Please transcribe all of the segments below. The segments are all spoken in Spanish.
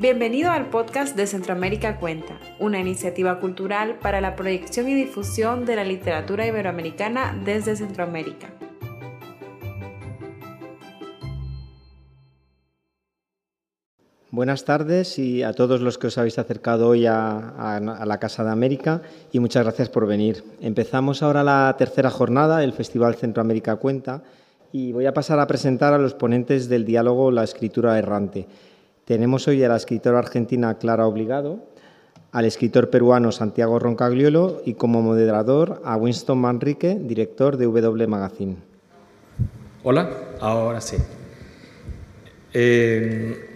Bienvenido al podcast de Centroamérica Cuenta, una iniciativa cultural para la proyección y difusión de la literatura iberoamericana desde Centroamérica. Buenas tardes y a todos los que os habéis acercado hoy a, la Casa de América y muchas gracias por venir. Empezamos ahora la tercera jornada del Festival Centroamérica Cuenta y voy a pasar a presentar a los ponentes del diálogo La escritura errante. Tenemos hoy a la escritora argentina Clara Obligado, al escritor peruano Santiago Roncagliolo y como moderador a Winston Manrique, director de W Magazine. Hola, ahora sí. Eh,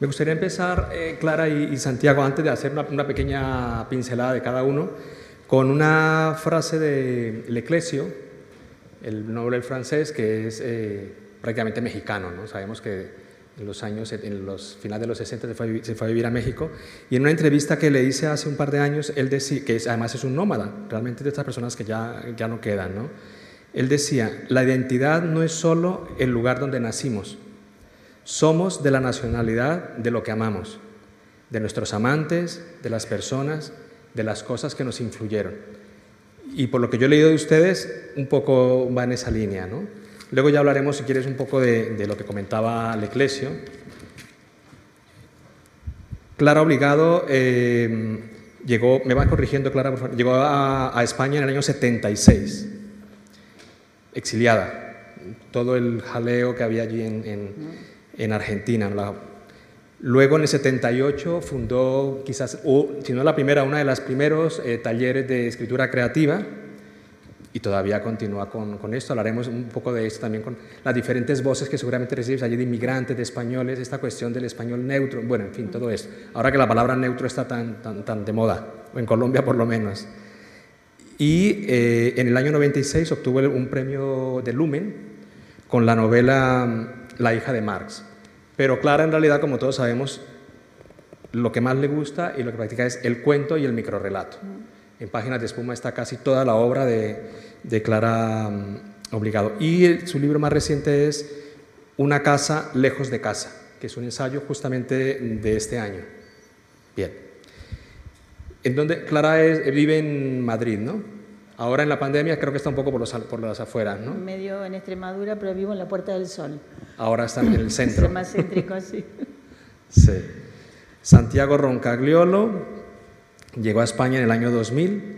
me gustaría empezar, eh, Clara y, Santiago, antes de hacer una, pequeña pincelada de cada uno, con una frase de Leclesio, el noble francés, que es eh, prácticamente mexicano. ¿no? Sabemos que en los años, en los finales de los 60 se fue, se fue, a vivir a México, y en una entrevista que le hice hace un par de años, él decía, que además es un nómada, realmente de estas personas que ya, ya no quedan, ¿no? Él decía, la identidad no es solo el lugar donde nacimos, somos de la nacionalidad de lo que amamos, de nuestros amantes, de las personas, de las cosas que nos influyeron. Y por lo que yo he leído de ustedes, un poco va en esa línea, ¿no? Luego ya hablaremos, si quieres, un poco de, lo que comentaba Leclesio. Clara Obligado eh, llegó, me va corrigiendo Clara, por favor, llegó a, España en el año 76, exiliada. Todo el jaleo que había allí en, Argentina. Luego en el 78 fundó quizás, si no la primera, una de las primeros eh, talleres de escritura creativa y todavía continúa con, con, esto. Hablaremos un poco de esto también con las diferentes voces que seguramente recibes allí de inmigrantes, de españoles, esta cuestión del español neutro, bueno, en fin, todo esto. Ahora que la palabra neutro está tan, tan, tan de moda, o en Colombia por lo menos. Y eh, en el año 96 obtuvo un premio de Lumen con la novela mm, La hija de Marx. Pero Clara, en realidad, como todos sabemos, lo que más le gusta y lo que practica es el cuento y el microrelato. En Páginas de Espuma está casi toda la obra de, de Clara mm, Obligado. Y su libro más reciente es Una casa lejos de casa, que es un ensayo justamente de este año. Bien. En donde Clara vive en Madrid, ¿no? Ahora en la pandemia creo que está un poco por, los, por las afueras, ¿no? Medio en Extremadura, pero vivo en la Puerta del Sol. Ahora está en el centro. Es más céntrico, sí. sí. Santiago Roncagliolo llegó a España en el año 2000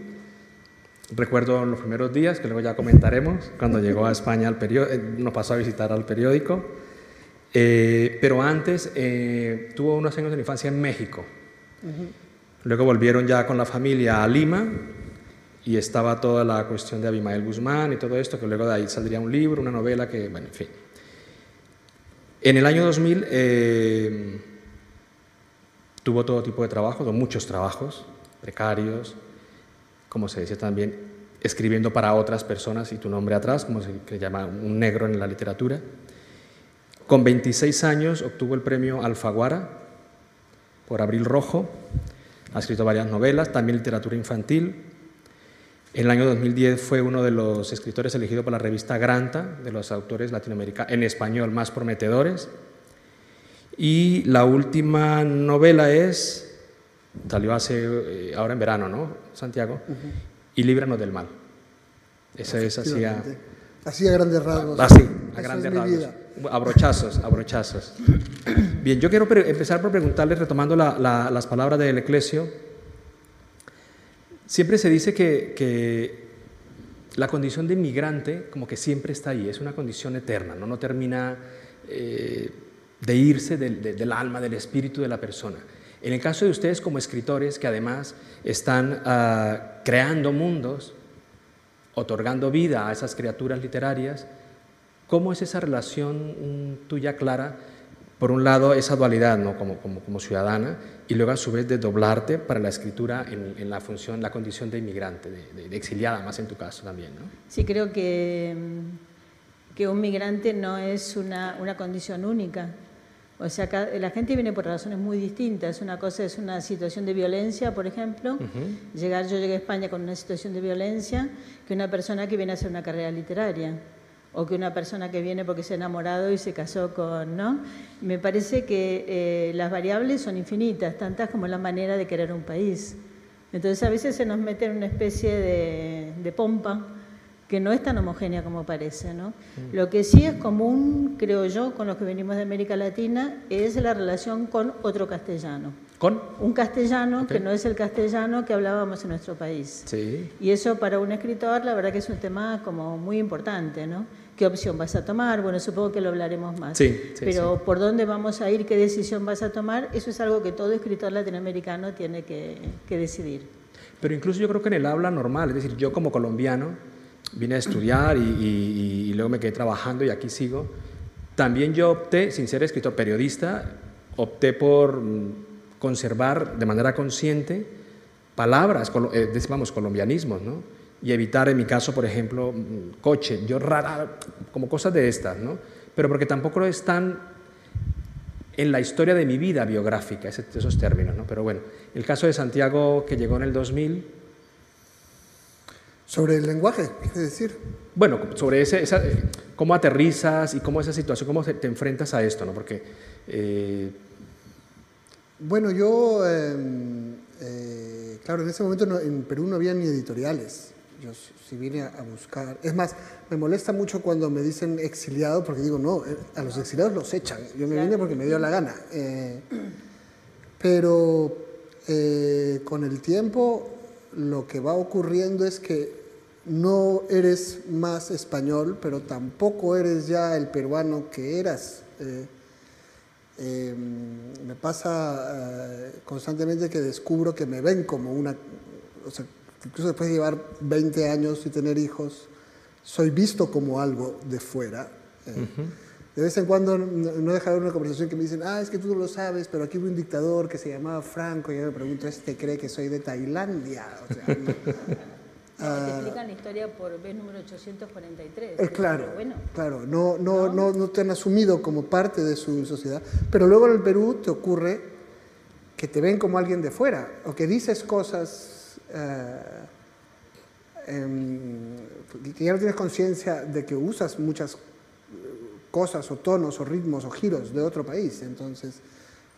Recuerdo los primeros días, que luego ya comentaremos, cuando llegó a España al periódico, eh, nos pasó a visitar al periódico, eh, pero antes eh, tuvo unos años de infancia en México. Luego volvieron ya con la familia a Lima y estaba toda la cuestión de Abimael Guzmán y todo esto, que luego de ahí saldría un libro, una novela, que, bueno, en fin. En el año 2000 tuvo todo tipo de trabajo, muchos trabajos precarios, como se dice también, escribiendo para otras personas y tu nombre atrás, como se llama un negro en la literatura. Con 26 años obtuvo el premio Alfaguara por Abril Rojo, ha escrito varias novelas, también literatura infantil. En el año 2010 fue uno de los escritores elegidos por la revista Granta, de los autores latinoamericanos en español más prometedores. Y la última novela es Salió hace, eh, ahora en verano, ¿no, Santiago? Y líbranos del mal. Esa es así a... Así a grandes rasgos. Así, a grandes rasgos. Abrochazos, abrochazos. Bien, yo quiero empezar por preguntarles, retomando las palabras del Eclesio, siempre se dice que, que, la condición de inmigrante como que siempre está ahí, es una condición eterna, no, no termina eh, de irse del, del alma, del espíritu de la persona. En el caso de ustedes como escritores que además están ah, creando mundos, otorgando vida a esas criaturas literarias, ¿cómo es esa relación mm, tuya clara? Por un lado, esa dualidad ¿no? como, como, ciudadana y luego a su vez de doblarte para la escritura en, la función, la condición de inmigrante, de, exiliada, más en tu caso también. ¿no? Sí, creo que, mm, que un migrante no es una, una condición única, o sea, la gente viene por razones muy distintas. Una cosa es una situación de violencia, por ejemplo. Llegar, yo llegué a España con una situación de violencia, que una persona que viene a hacer una carrera literaria. o que una persona que viene porque se ha enamorado y se casó con, ¿no? Me parece que eh, las variables son infinitas, tantas como la manera de querer un país. Entonces a veces se nos mete en una especie de, de pompa que no es tan homogénea como parece. ¿no? Mm. Lo que sí es común, creo yo, con los que venimos de América Latina, es la relación con otro castellano. ¿Con? Un castellano que no es el castellano que hablábamos en nuestro país. Sí. Y eso para un escritor, la verdad que es un tema como muy importante, ¿no? ¿Qué opción vas a tomar? Bueno, supongo que lo hablaremos más. Sí, sí Pero por dónde vamos a ir, qué decisión vas a tomar, eso es algo que todo escritor latinoamericano tiene que, que decidir. Pero incluso yo creo que en el habla normal, es decir, yo como colombiano, vine a estudiar y, luego me quedé trabajando y aquí sigo. También yo opté, sin ser escritor periodista, opté por mm, conservar de manera consciente palabras, eh, vamos, colombianismos, ¿no? Y evitar, en mi caso, por ejemplo, mm, coche, yo rara, como cosas de estas, ¿no? Pero porque tampoco están en la historia de mi vida biográfica, esos términos, ¿no? Pero bueno, el caso de Santiago, que llegó en el 2000, sobre el lenguaje, quiere decir. Bueno, sobre ese, esa, cómo aterrizas y cómo esa situación, cómo te enfrentas a esto, ¿no? Porque... Eh, bueno, yo, em, eh, claro, en ese momento en Perú no había ni editoriales. Yo si vine a, buscar... Es más, me molesta mucho cuando me dicen exiliado, porque digo, no, eh, a los exiliados los echan. Yo me vine porque me dio la gana. pero con el tiempo lo que va ocurriendo es que no eres más español, pero tampoco eres ya el peruano que eras. Eh, em, me pasa eh, constantemente que descubro que me ven como una, o sea, incluso después de llevar 20 años y tener hijos, soy visto como algo de fuera. Eh, de vez en cuando no, deja de haber una conversación que me dicen, ah, es que tú no lo sabes, pero aquí hubo un dictador que se llamaba Franco, y yo me pregunto, ¿este cree que soy de Tailandia? O sea, te ah. explican la historia por B número 843. Es claro, claro, no, no, ¿No? No, te han asumido como parte de su sociedad, pero luego en el Perú te ocurre que te ven como alguien de fuera, o que dices cosas eh, em, que ya no tienes conciencia de que usas muchas cosas o tonos o ritmos o giros de otro país. Entonces,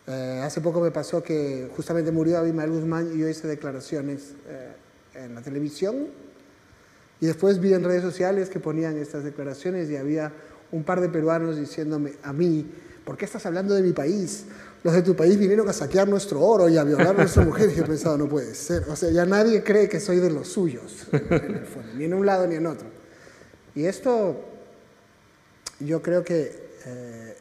eh, hace poco me pasó que justamente murió Abimael Guzmán y yo hice declaraciones. En la televisión y después vi en redes sociales que ponían estas declaraciones y había un par de peruanos diciéndome a mí, ¿por qué estás hablando de mi país? Los de tu país vinieron a saquear nuestro oro y a violar a nuestra mujer. Y yo pensaba, no puede ser. O sea, ya nadie cree que soy de los suyos, ni en un lado ni en otro. Y esto yo creo que eh,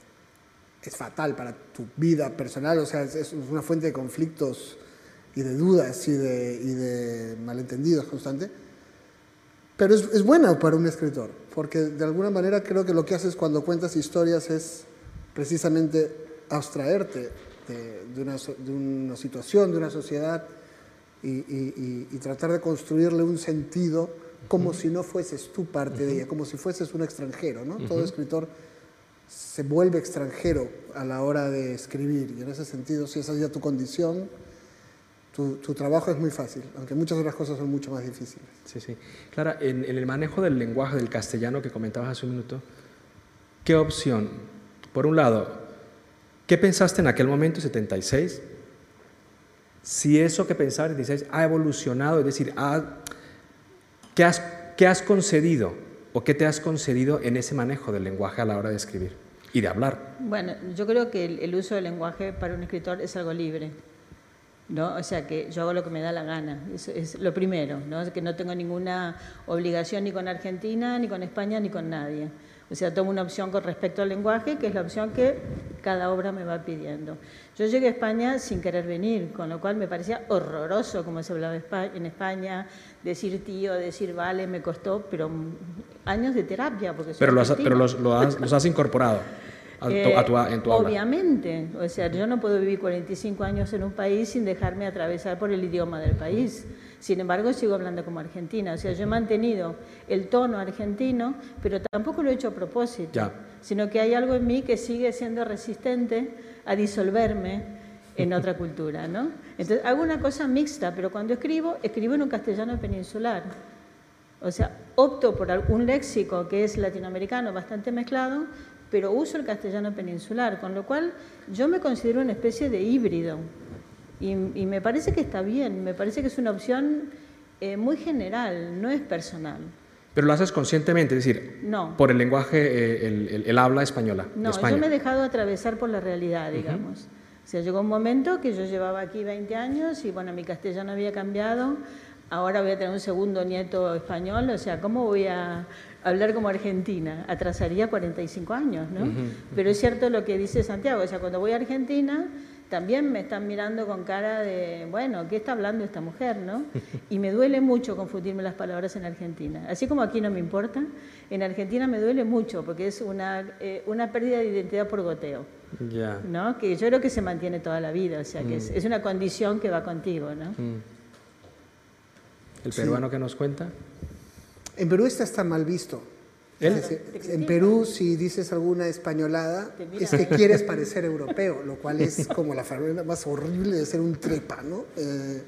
es fatal para tu vida personal, o sea, es una fuente de conflictos y de dudas y de, y de malentendidos constantes. Pero es, es, buena para un escritor, porque de alguna manera creo que lo que haces cuando cuentas historias es precisamente abstraerte de, de, una, de una, situación, de una sociedad y, y, y, tratar de construirle un sentido como si no fueses tú parte de ella, como si fueses un extranjero. ¿no? Todo escritor se vuelve extranjero a la hora de escribir y en ese sentido, si esa es ya tu condición, tu, trabajo es muy fácil, aunque muchas otras cosas son mucho más difíciles. Sí, sí. Clara, en, el manejo del lenguaje del castellano que comentabas hace un minuto, ¿qué opción? Por un lado, ¿qué pensaste en aquel momento, 76? Si eso que pensabas en 76 ha evolucionado, es decir, ¿qué, has, ¿qué has concedido o qué te has concedido en ese manejo del lenguaje a la hora de escribir y de hablar? Bueno, yo creo que el uso del lenguaje para un escritor es algo libre ¿no? O sea, que yo hago lo que me da la gana, eso es lo primero, ¿no? que no tengo ninguna obligación ni con Argentina, ni con España, ni con nadie. O sea, tomo una opción con respecto al lenguaje, que es la opción que cada obra me va pidiendo. Yo llegué a España sin querer venir, con lo cual me parecía horroroso como se hablaba en España, decir tío, decir vale, me costó, pero años de terapia. Porque pero, pero los, los has incorporado. Eh, en tu Obviamente, o sea, yo no puedo vivir 45 años en un país sin dejarme atravesar por el idioma del país. Sin embargo, sigo hablando como argentina. O sea, yo he mantenido el tono argentino, pero tampoco lo he hecho a propósito, sino que hay algo en mí que sigue siendo resistente a disolverme en otra cultura, ¿no? Entonces, hago una cosa mixta, pero cuando escribo, escribo en un castellano peninsular. O sea, opto por un léxico que es latinoamericano bastante mezclado, pero uso el castellano peninsular, con lo cual yo me considero una especie de híbrido. Y, me parece que está bien, me parece que es una opción eh, muy general, no es personal. Pero lo haces conscientemente, es decir, no. por el lenguaje, eh, el, habla española. No, yo me he dejado atravesar por la realidad, digamos. O sea, llegó un momento que yo llevaba aquí 20 años y bueno, mi castellano había cambiado. Ahora voy a tener un segundo nieto español, o sea, ¿cómo voy a hablar como argentina? Atrasaría 45 años, ¿no? Pero es cierto lo que dice Santiago, o sea, cuando voy a Argentina también me están mirando con cara de, bueno, ¿qué está hablando esta mujer, no? Y me duele mucho confundirme las palabras en Argentina. Así como aquí no me importa, en Argentina me duele mucho porque es una, eh, una pérdida de identidad por goteo. Ya. ¿no? Que yo creo que se mantiene toda la vida, o sea, que es, mm. una condición que va contigo, ¿no? Mm. ¿El peruano que nos cuenta? En Perú está, está mal visto. En Perú, si dices alguna españolada, es que quieres parecer europeo, lo cual es como la forma más horrible de ser un trepa, ¿no? Eh,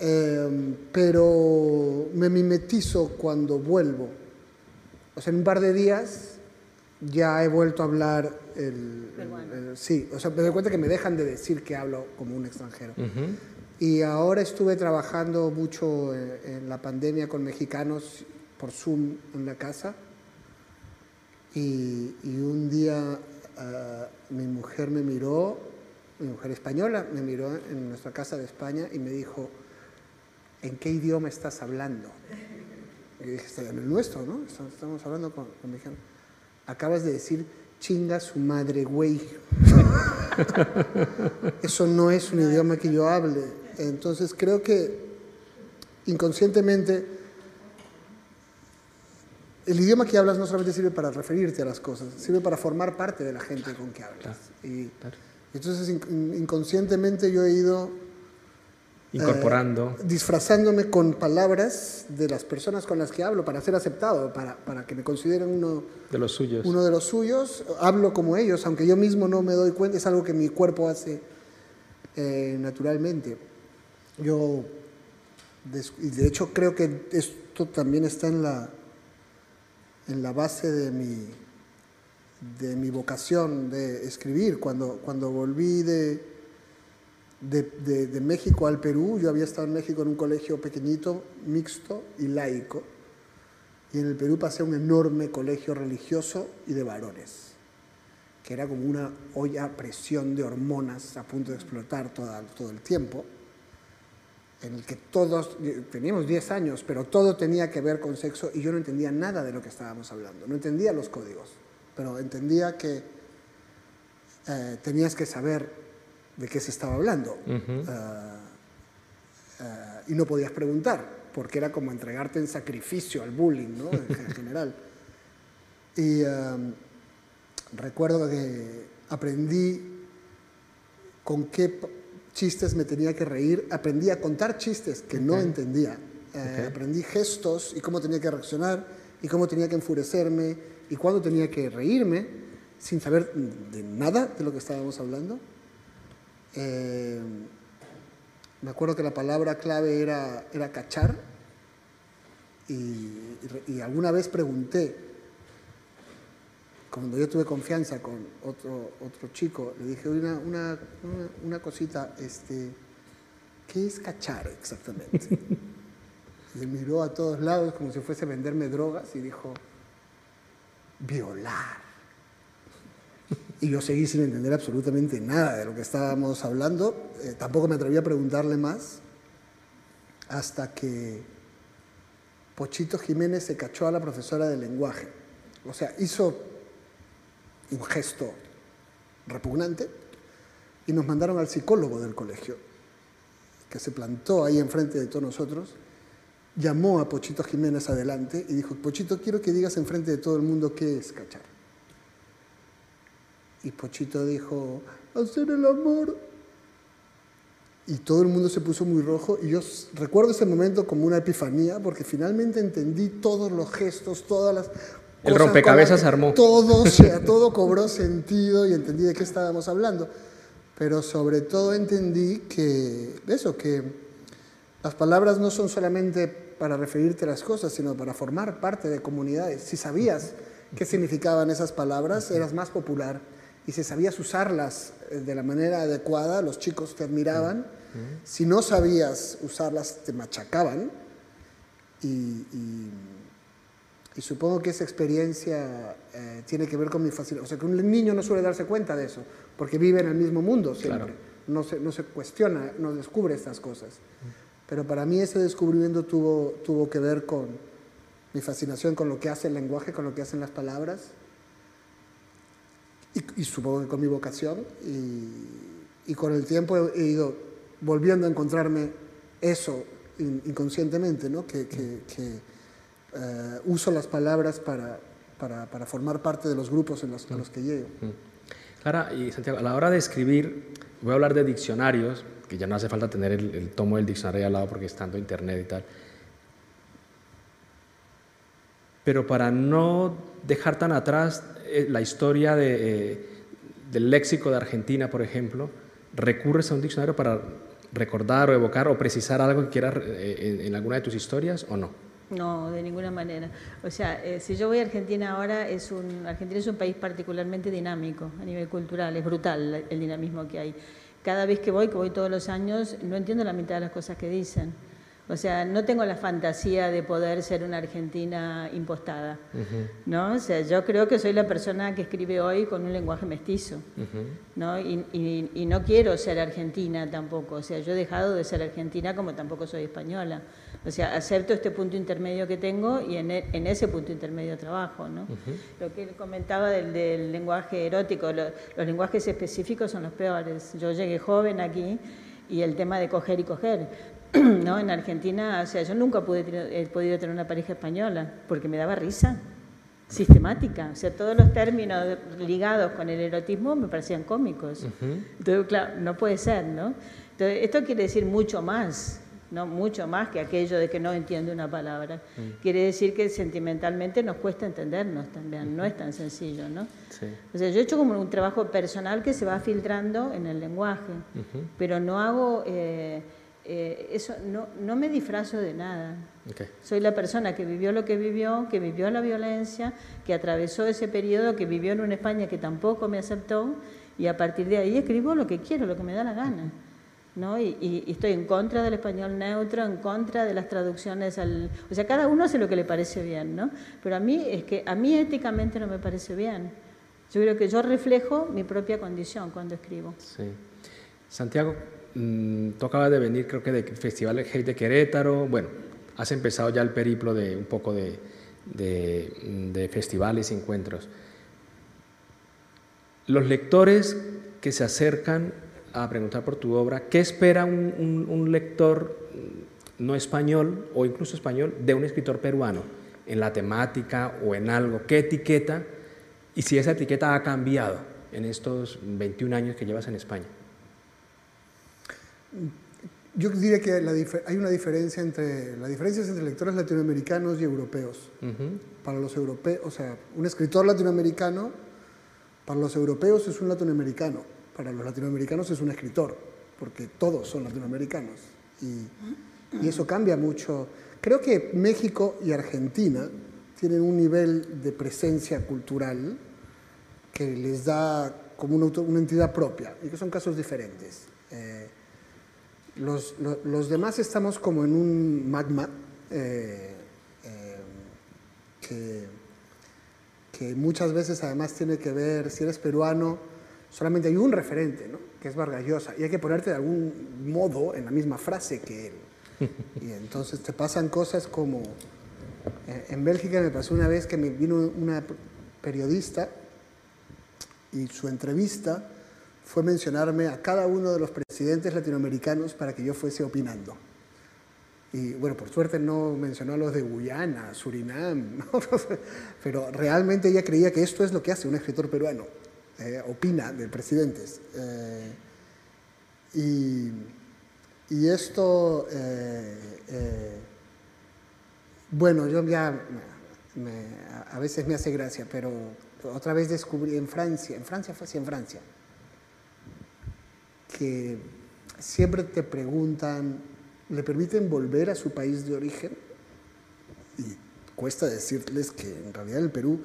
em, pero me mimetizo cuando vuelvo. O sea, en un par de días ya he vuelto a hablar el, sí, o sea, me doy cuenta que me dejan de decir que hablo como un extranjero. Y ahora estuve trabajando mucho eh, en la pandemia con mexicanos por Zoom en la casa. Y, un día ah, mi mujer me miró, mi mujer española, me miró en nuestra casa de España y me dijo, ¿en qué idioma estás hablando? Y dije, en el nuestro, ¿no? Estamos hablando con, con hija. Acabas de decir, chinga su madre, güey. Eso no es un idioma que yo hable. Entonces creo que inconscientemente el idioma que hablas no solamente sirve para referirte a las cosas, sirve para formar parte de la gente con que hablas. y, entonces inconscientemente yo he ido incorporando, eh, disfrazándome con palabras de las personas con las que hablo para ser aceptado, para, para, que me consideren uno de los suyos. Uno de los suyos. Hablo como ellos, aunque yo mismo no me doy cuenta, es algo que mi cuerpo hace eh, naturalmente. Yo, de hecho, creo que esto también está en la en la base de mi, de mi vocación de escribir. Cuando, cuando volví de, de, México al Perú, yo había estado en México en un colegio pequeñito, mixto y laico, y en el Perú pasé a un enorme colegio religioso y de varones, que era como una olla a presión de hormonas a punto de explotar todo el tiempo en el que todos, teníamos 10 años, pero todo tenía que ver con sexo y yo no entendía nada de lo que estábamos hablando, no entendía los códigos, pero entendía que eh, tenías que saber de qué se estaba hablando eh, eh, y no podías preguntar, porque era como entregarte en sacrificio al bullying ¿no? en, en general. Y recuerdo que aprendí con qué chistes me tenía que reír, aprendí a contar chistes que no entendía, eh, aprendí gestos y cómo tenía que reaccionar y cómo tenía que enfurecerme y cuándo tenía que reírme sin saber de nada de lo que estábamos hablando. Eh, me acuerdo que la palabra clave era, era cachar y alguna vez pregunté, cuando yo tuve confianza con otro, otro chico, le dije, una, una, una, cosita, este, ¿qué es cachar exactamente? y miró a todos lados como si fuese a venderme drogas y dijo, violar. Y yo seguí sin entender absolutamente nada de lo que estábamos hablando. Eh, tampoco me atreví a preguntarle más hasta que Pochito Jiménez se cachó a la profesora de lenguaje. O sea, hizo un gesto repugnante, y nos mandaron al psicólogo del colegio, que se plantó ahí enfrente de todos nosotros, llamó a Pochito Jiménez adelante y dijo, Pochito, quiero que digas enfrente de todo el mundo qué es cachar. Y Pochito dijo, hacer el amor. Y todo el mundo se puso muy rojo y yo recuerdo ese momento como una epifanía porque finalmente entendí todos los gestos, todas las el rompecabezas armó. Todo, sea, todo cobró sentido y entendí de qué estábamos hablando. Pero sobre todo entendí que eso, que las palabras no son solamente para referirte a las cosas, sino para formar parte de comunidades. Si sabías qué significaban esas palabras, eras más popular. Y si sabías usarlas eh, de la manera adecuada, los chicos te admiraban. Si no sabías usarlas, te machacaban. Y, y, supongo que esa experiencia eh, tiene que ver con mi facilidad. O sea, que un niño no suele darse cuenta de eso, porque vive en el mismo mundo siempre. No, se, no se cuestiona, no descubre estas cosas. Pero para mí ese descubrimiento tuvo, tuvo que ver con mi fascinación con lo que hace el lenguaje, con lo que hacen las palabras, y, supongo que con mi vocación, y, con el tiempo he, ido volviendo a encontrarme eso inconscientemente, ¿no? que, eh, uso las palabras para, para, para, formar parte de los grupos en los, a los que llego. Clara y Santiago, a la hora de escribir, voy a hablar de diccionarios, que ya no hace falta tener el, tomo del diccionario al lado porque estando internet y tal. Pero para no dejar tan atrás eh, la historia de, eh, del léxico de Argentina, por ejemplo, ¿recurres a un diccionario para recordar o evocar o precisar algo que quieras eh, en, alguna de tus historias o no? No, de ninguna manera. O sea, si yo voy a Argentina ahora, es un, Argentina es un país particularmente dinámico a nivel cultural, es brutal el dinamismo que hay cada vez que voy, que voy todos los años, no entiendo la mitad de las cosas que dicen. O sea, no tengo la fantasía de poder ser una argentina impostada, ¿no? O sea, yo creo que soy la persona que escribe hoy con un lenguaje mestizo, ¿no? Y, no quiero ser argentina tampoco, o sea, yo he dejado de ser argentina como tampoco soy española. O sea, acepto este punto intermedio que tengo y en, e, ese punto intermedio trabajo, ¿no? Lo que él comentaba del, lenguaje erótico, los lenguajes específicos son los peores. Yo llegué joven aquí y el tema de coger y coger ¿no? En Argentina, o sea, yo nunca pude, he podido tener una pareja española porque me daba risa sistemática. O sea, todos los términos ligados con el erotismo me parecían cómicos. Entonces, claro, no puede ser, ¿no? Entonces, esto quiere decir mucho más, ¿no? Mucho más que aquello de que no entiende una palabra. Mm. Quiere decir que sentimentalmente nos cuesta entendernos también, no es tan sencillo, ¿no? O sea, yo he hecho como un trabajo personal que se va filtrando en el lenguaje, pero no hago... Eh, eh, eso no, no, me disfrazo de nada. Soy la persona que vivió lo que vivió, que vivió la violencia, que atravesó ese periodo, que vivió en una España que tampoco me aceptó y a partir de ahí escribo lo que quiero, lo que me da la gana. ¿No? Y, estoy en contra del español neutro, en contra de las traducciones al... O sea, cada uno hace lo que le parece bien, ¿no? Pero a mí es que a mí éticamente no me parece bien. Yo creo que yo reflejo mi propia condición cuando escribo. Santiago, Mm, tú acabas de venir, creo que de Festival Hate de Querétaro. Bueno, has empezado ya el periplo de un poco de, de, festivales y encuentros. Los lectores que se acercan a preguntar por tu obra, ¿qué espera un, un, lector no español o incluso español de un escritor peruano en la temática o en algo? ¿Qué etiqueta? Y si esa etiqueta ha cambiado en estos 21 años que llevas en España. Yo diría que hay una diferencia entre, la diferencia es entre lectores latinoamericanos y europeos. Para los europeos, o sea, un escritor latinoamericano, para los europeos es un latinoamericano, para los latinoamericanos es un escritor, porque todos son latinoamericanos. Y, y eso cambia mucho. Creo que México y Argentina tienen un nivel de presencia cultural que les da como una, una entidad propia y que son casos diferentes. Eh, los, los, demás estamos como en un magma eh, eh, que, que, muchas veces además tiene que ver, si eres peruano, solamente hay un referente, ¿no? que es Vargallosa, y hay que ponerte de algún modo en la misma frase que él. Y entonces te pasan cosas como, eh, en Bélgica me pasó una vez que me vino una periodista y su entrevista fue mencionarme a cada uno de los presidentes latinoamericanos para que yo fuese opinando. Y bueno, por suerte no mencionó a los de Guyana, Surinam, pero realmente ella creía que esto es lo que hace un escritor peruano, eh, opina de presidentes. Eh, y, esto, eh, bueno, yo ya a veces me hace gracia, pero otra vez descubrí en Francia, en Francia fue así en Francia, que siempre te preguntan, ¿le permiten volver a su país de origen? y cuesta decirles que en realidad en el Perú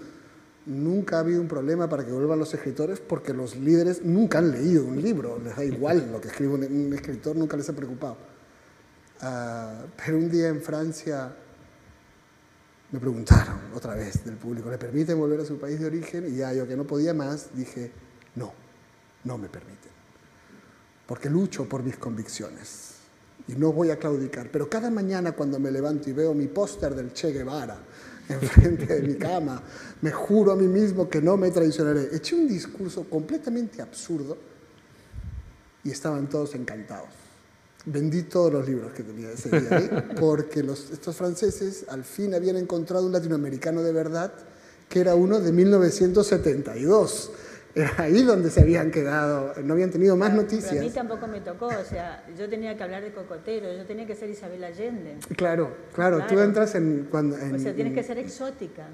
nunca ha habido un problema para que vuelvan los escritores porque los líderes nunca han leído un libro, les da igual lo que escribe un, escritor, nunca les ha preocupado. Ah, pero un día en Francia me preguntaron otra vez del público, ¿le permiten volver a su país de origen? Y ya yo que no podía más dije, no, no me permiten, porque lucho por mis convicciones y no voy a claudicar. Pero cada mañana cuando me levanto y veo mi póster del Che Guevara enfrente de mi cama, me juro a mí mismo que no me traicionaré. Eché un discurso completamente absurdo y estaban todos encantados. Vendí todos los libros que tenía ese día ahí, porque los, estos franceses al fin habían encontrado un latinoamericano de verdad, que era uno de 1972 era ahí donde se habían quedado, no habían tenido más noticias. Pero a mí tampoco me tocó, o sea, yo tenía que hablar de Cocotero, yo tenía que ser Isabel Allende. Claro, claro, tú entras en, cuando... o sea, tienes que ser exótica.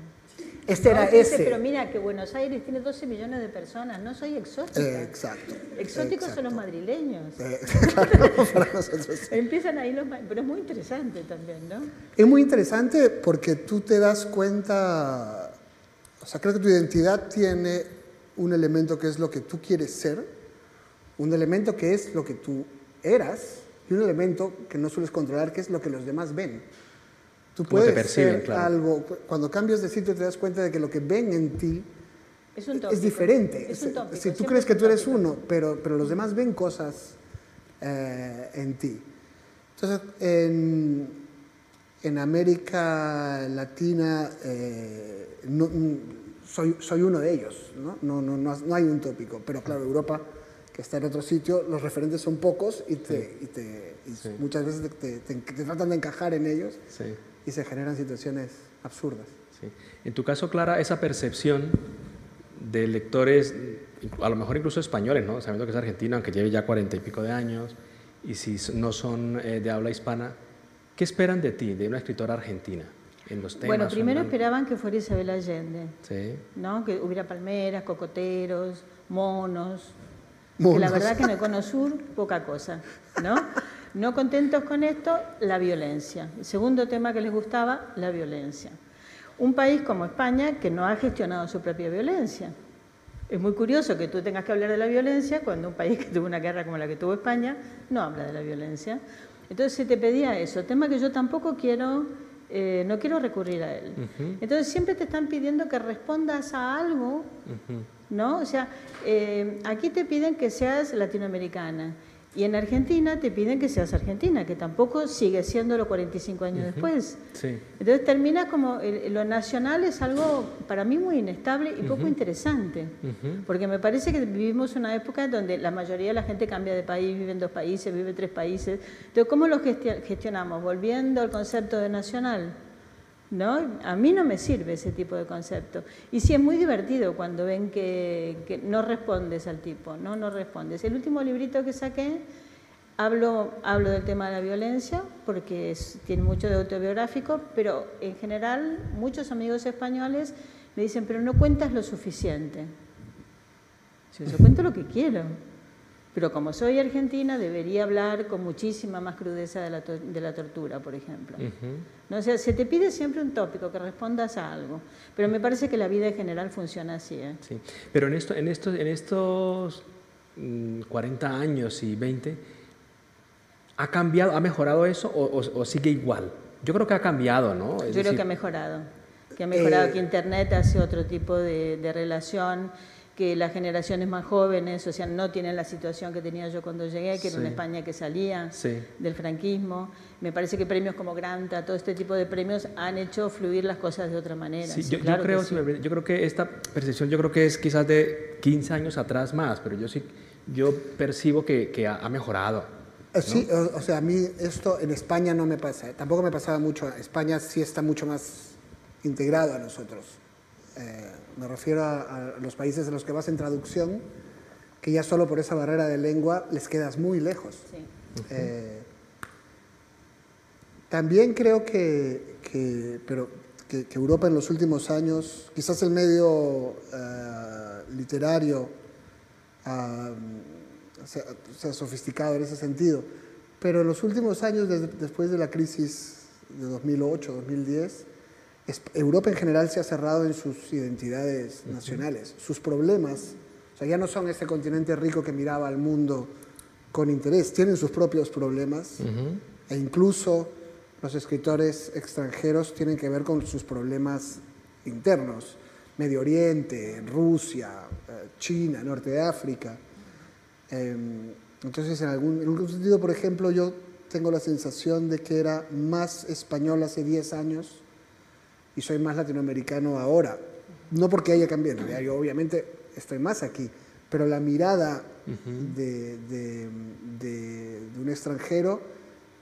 Este era ese. Pero mira que Buenos Aires tiene 12 millones de personas, no soy exótica. Eh, exacto. Exóticos son los madrileños. Eh, claro, para nosotros. Empiezan ahí los... Pero es muy interesante también, ¿no? Es muy interesante porque tú te das cuenta, o sea, creo que tu identidad tiene un elemento que es lo que tú quieres ser, un elemento que es lo que tú eras y un elemento que no sueles controlar, que es lo que los demás ven. Tú puedes ser algo, cuando cambias de sitio te das cuenta de que lo que ven en ti es, diferente. si tú crees que tú eres uno, pero, pero los demás ven cosas eh, en ti. Entonces, en, en América Latina, eh, no, soy, soy uno de ellos, ¿no? No, no, no, hay un tópico, pero claro, Europa, que está en otro sitio, los referentes son pocos y, te, y, te, muchas veces te, te, tratan de encajar en ellos y se generan situaciones absurdas. En tu caso, Clara, esa percepción de lectores, a lo mejor incluso españoles, ¿no? sabiendo que es argentino, aunque lleve ya cuarenta y pico de años, y si no son eh, de habla hispana, ¿qué esperan de ti, de una escritora argentina? Bueno, primero esperaban que fuera Isabel Allende, ¿no? que hubiera palmeras, cocoteros, monos, que la verdad que en el Cono Sur poca cosa, ¿no? No contentos con esto, la violencia. El segundo tema que les gustaba, la violencia. Un país como España que no ha gestionado su propia violencia. Es muy curioso que tú tengas que hablar de la violencia cuando un país que tuvo una guerra como la que tuvo España no habla de la violencia. Entonces se te pedía eso, tema que yo tampoco quiero eh, no quiero recurrir a él. Entonces siempre te están pidiendo que respondas a algo, ¿no? O sea, eh, aquí te piden que seas latinoamericana y en Argentina te piden que seas argentina, que tampoco sigue siendo los 45 años después. Entonces termina como lo nacional es algo para mí muy inestable y poco interesante, porque me parece que vivimos una época donde la mayoría de la gente cambia de país, vive en dos países, vive en tres países. Entonces, ¿cómo lo gestionamos? Volviendo al concepto de nacional. ¿No? A mí no me sirve ese tipo de concepto. Y sí es muy divertido cuando ven que, no respondes al tipo, ¿no? No respondes. El último librito que saqué, hablo, hablo del tema de la violencia, porque tiene mucho de autobiográfico, pero en general muchos amigos españoles me dicen, pero no cuentas lo suficiente. Yo, yo cuento lo que quiero. Pero como soy argentina, debería hablar con muchísima más crudeza de la, de la tortura, por ejemplo. ¿No? O sea, se te pide siempre un tópico, que respondas a algo. Pero me parece que la vida en general funciona así. ¿eh? Sí. Pero en, esto, en, estos, en estos 40 mm, años y 20, ¿ha cambiado, ha mejorado eso o, sigue igual? Yo creo que ha cambiado, ¿no? Yo creo que ha mejorado. Que ha mejorado, eh, que Internet hace otro tipo de, de relación que las generaciones más jóvenes, o sea, no tienen la situación que tenía yo cuando llegué, que era una España que salía del franquismo. Me parece que premios como Granta, todo este tipo de premios han hecho fluir las cosas de otra manera. yo, creo, yo creo que esta percepción yo creo que es quizás de 15 años atrás más, pero yo sí yo percibo que, que ha, mejorado. Eh, sí, o, sea, a mí esto en España no me pasa, tampoco me pasaba mucho, España sí está mucho más integrado a nosotros. Eh, me refiero a, los países en los que vas en traducción, que ya solo por esa barrera de lengua les quedas muy lejos. Eh, también creo que, pero, que, Europa en los últimos años, quizás el medio eh, literario uh, se, ha sofisticado en ese sentido, pero en los últimos años, después de la crisis de 2008, 2010, Europa en general se ha cerrado en sus identidades nacionales, sus problemas. O sea, ya no son ese continente rico que miraba al mundo con interés, tienen sus propios problemas e incluso los escritores extranjeros tienen que ver con sus problemas internos. Medio Oriente, Rusia, eh, China, Norte de África. Em, entonces, en algún, en algún sentido, por ejemplo, yo tengo la sensación de que era más español hace 10 años y soy más latinoamericano ahora. No porque haya cambiado, yo obviamente estoy más aquí, pero la mirada de, de, de, un extranjero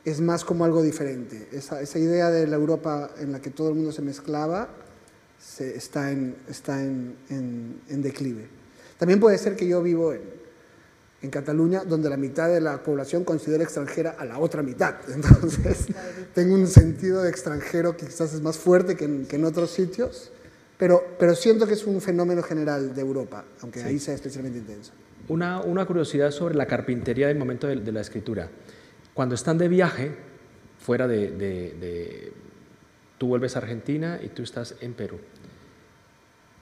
es más como algo diferente. Esa, esa, idea de la Europa en la que todo el mundo se mezclaba se, está, en, está en, en, en declive. También puede ser que yo vivo en, en Cataluña, donde la mitad de la población considera extranjera a la otra mitad. Entonces, tengo un sentido de extranjero que quizás es más fuerte que en, que en otros sitios, pero, pero, siento que es un fenómeno general de Europa, aunque sí. ahí sea especialmente intenso. Una, una, curiosidad sobre la carpintería del momento de, de, la escritura. Cuando están de viaje, fuera de, de, de, Tú vuelves a Argentina y tú estás en Perú.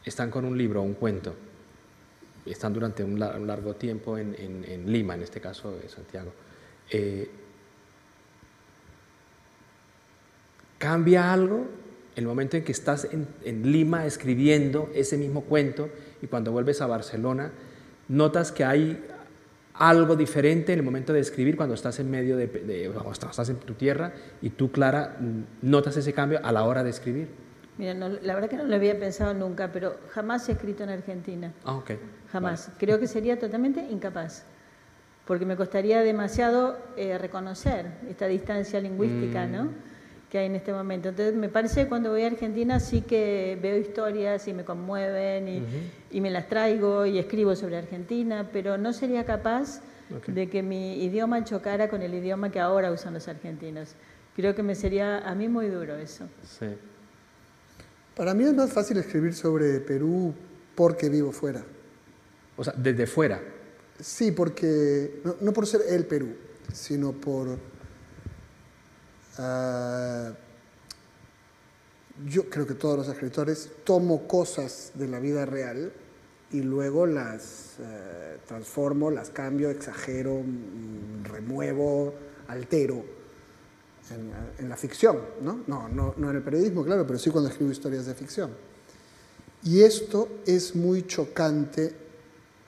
Están con un libro, un cuento están durante un, largo tiempo en, Lima, en este caso de Santiago. Eh, ¿Cambia algo el momento en que estás en, Lima escribiendo ese mismo cuento y cuando vuelves a Barcelona, notas que hay algo diferente en el momento de escribir cuando estás en medio de, de cuando estás en tu tierra y tú, Clara, notas ese cambio a la hora de escribir? Mira, no, la verdad que no lo había pensado nunca, pero jamás he escrito en Argentina. Ah, ok. Jamás. Vale. Creo que sería totalmente incapaz, porque me costaría demasiado eh, reconocer esta distancia lingüística mm. ¿no? que hay en este momento. Entonces, me parece que cuando voy a Argentina sí que veo historias y me conmueven y, uh -huh. y me las traigo y escribo sobre Argentina, pero no sería capaz okay. de que mi idioma chocara con el idioma que ahora usan los argentinos. Creo que me sería a mí muy duro eso. Sí. Para mí es más fácil escribir sobre Perú porque vivo fuera. O sea, desde fuera. Sí, porque no, no por ser el Perú, sino por... Uh, yo creo que todos los escritores tomo cosas de la vida real y luego las uh, transformo, las cambio, exagero, mm, remuevo, altero en, en, la ficción, ¿no? No, ¿no? no en el periodismo, claro, pero sí cuando escribo historias de ficción. Y esto es muy chocante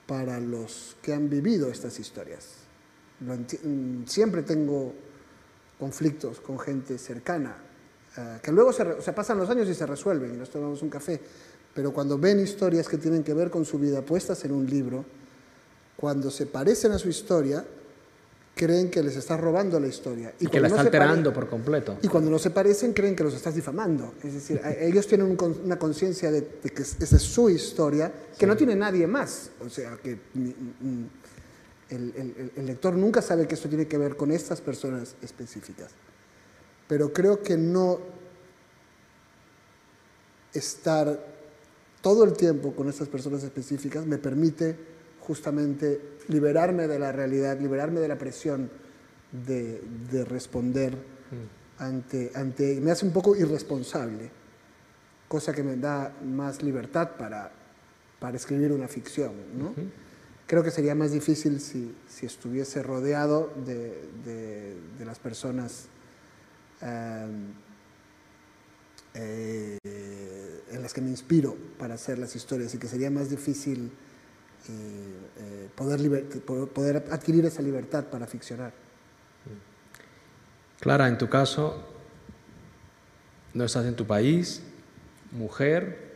para los que han vivido estas historias. Siempre tengo conflictos con gente cercana, uh, que luego se, o pasan los años y se resuelven y nos tomamos un café, pero cuando ven historias que tienen que ver con su vida puestas en un libro, cuando se parecen a su historia, creen que les estás robando la historia. Y, y que la está no alterando por completo. Y cuando no se parecen, creen que los estás difamando. Es decir, ellos tienen un, una conciencia de, de, que esa es su historia, que sí. no tiene nadie más. O sea, que el, el, el, lector nunca sabe que esto tiene que ver con estas personas específicas. Pero creo que no estar todo el tiempo con estas personas específicas me permite justamente liberarme de la realidad, liberarme de la presión de, de responder mm. ante, ante, me hace un poco irresponsable, cosa que me da más libertad para, para escribir una ficción. ¿no? Uh -huh. Creo que sería más difícil si, si estuviese rodeado de, de, de las personas um, eh, en las que me inspiro para hacer las historias y que sería más difícil eh, poder, poder adquirir esa libertad para ficcionar. Clara, en tu caso, no estás en tu país, mujer,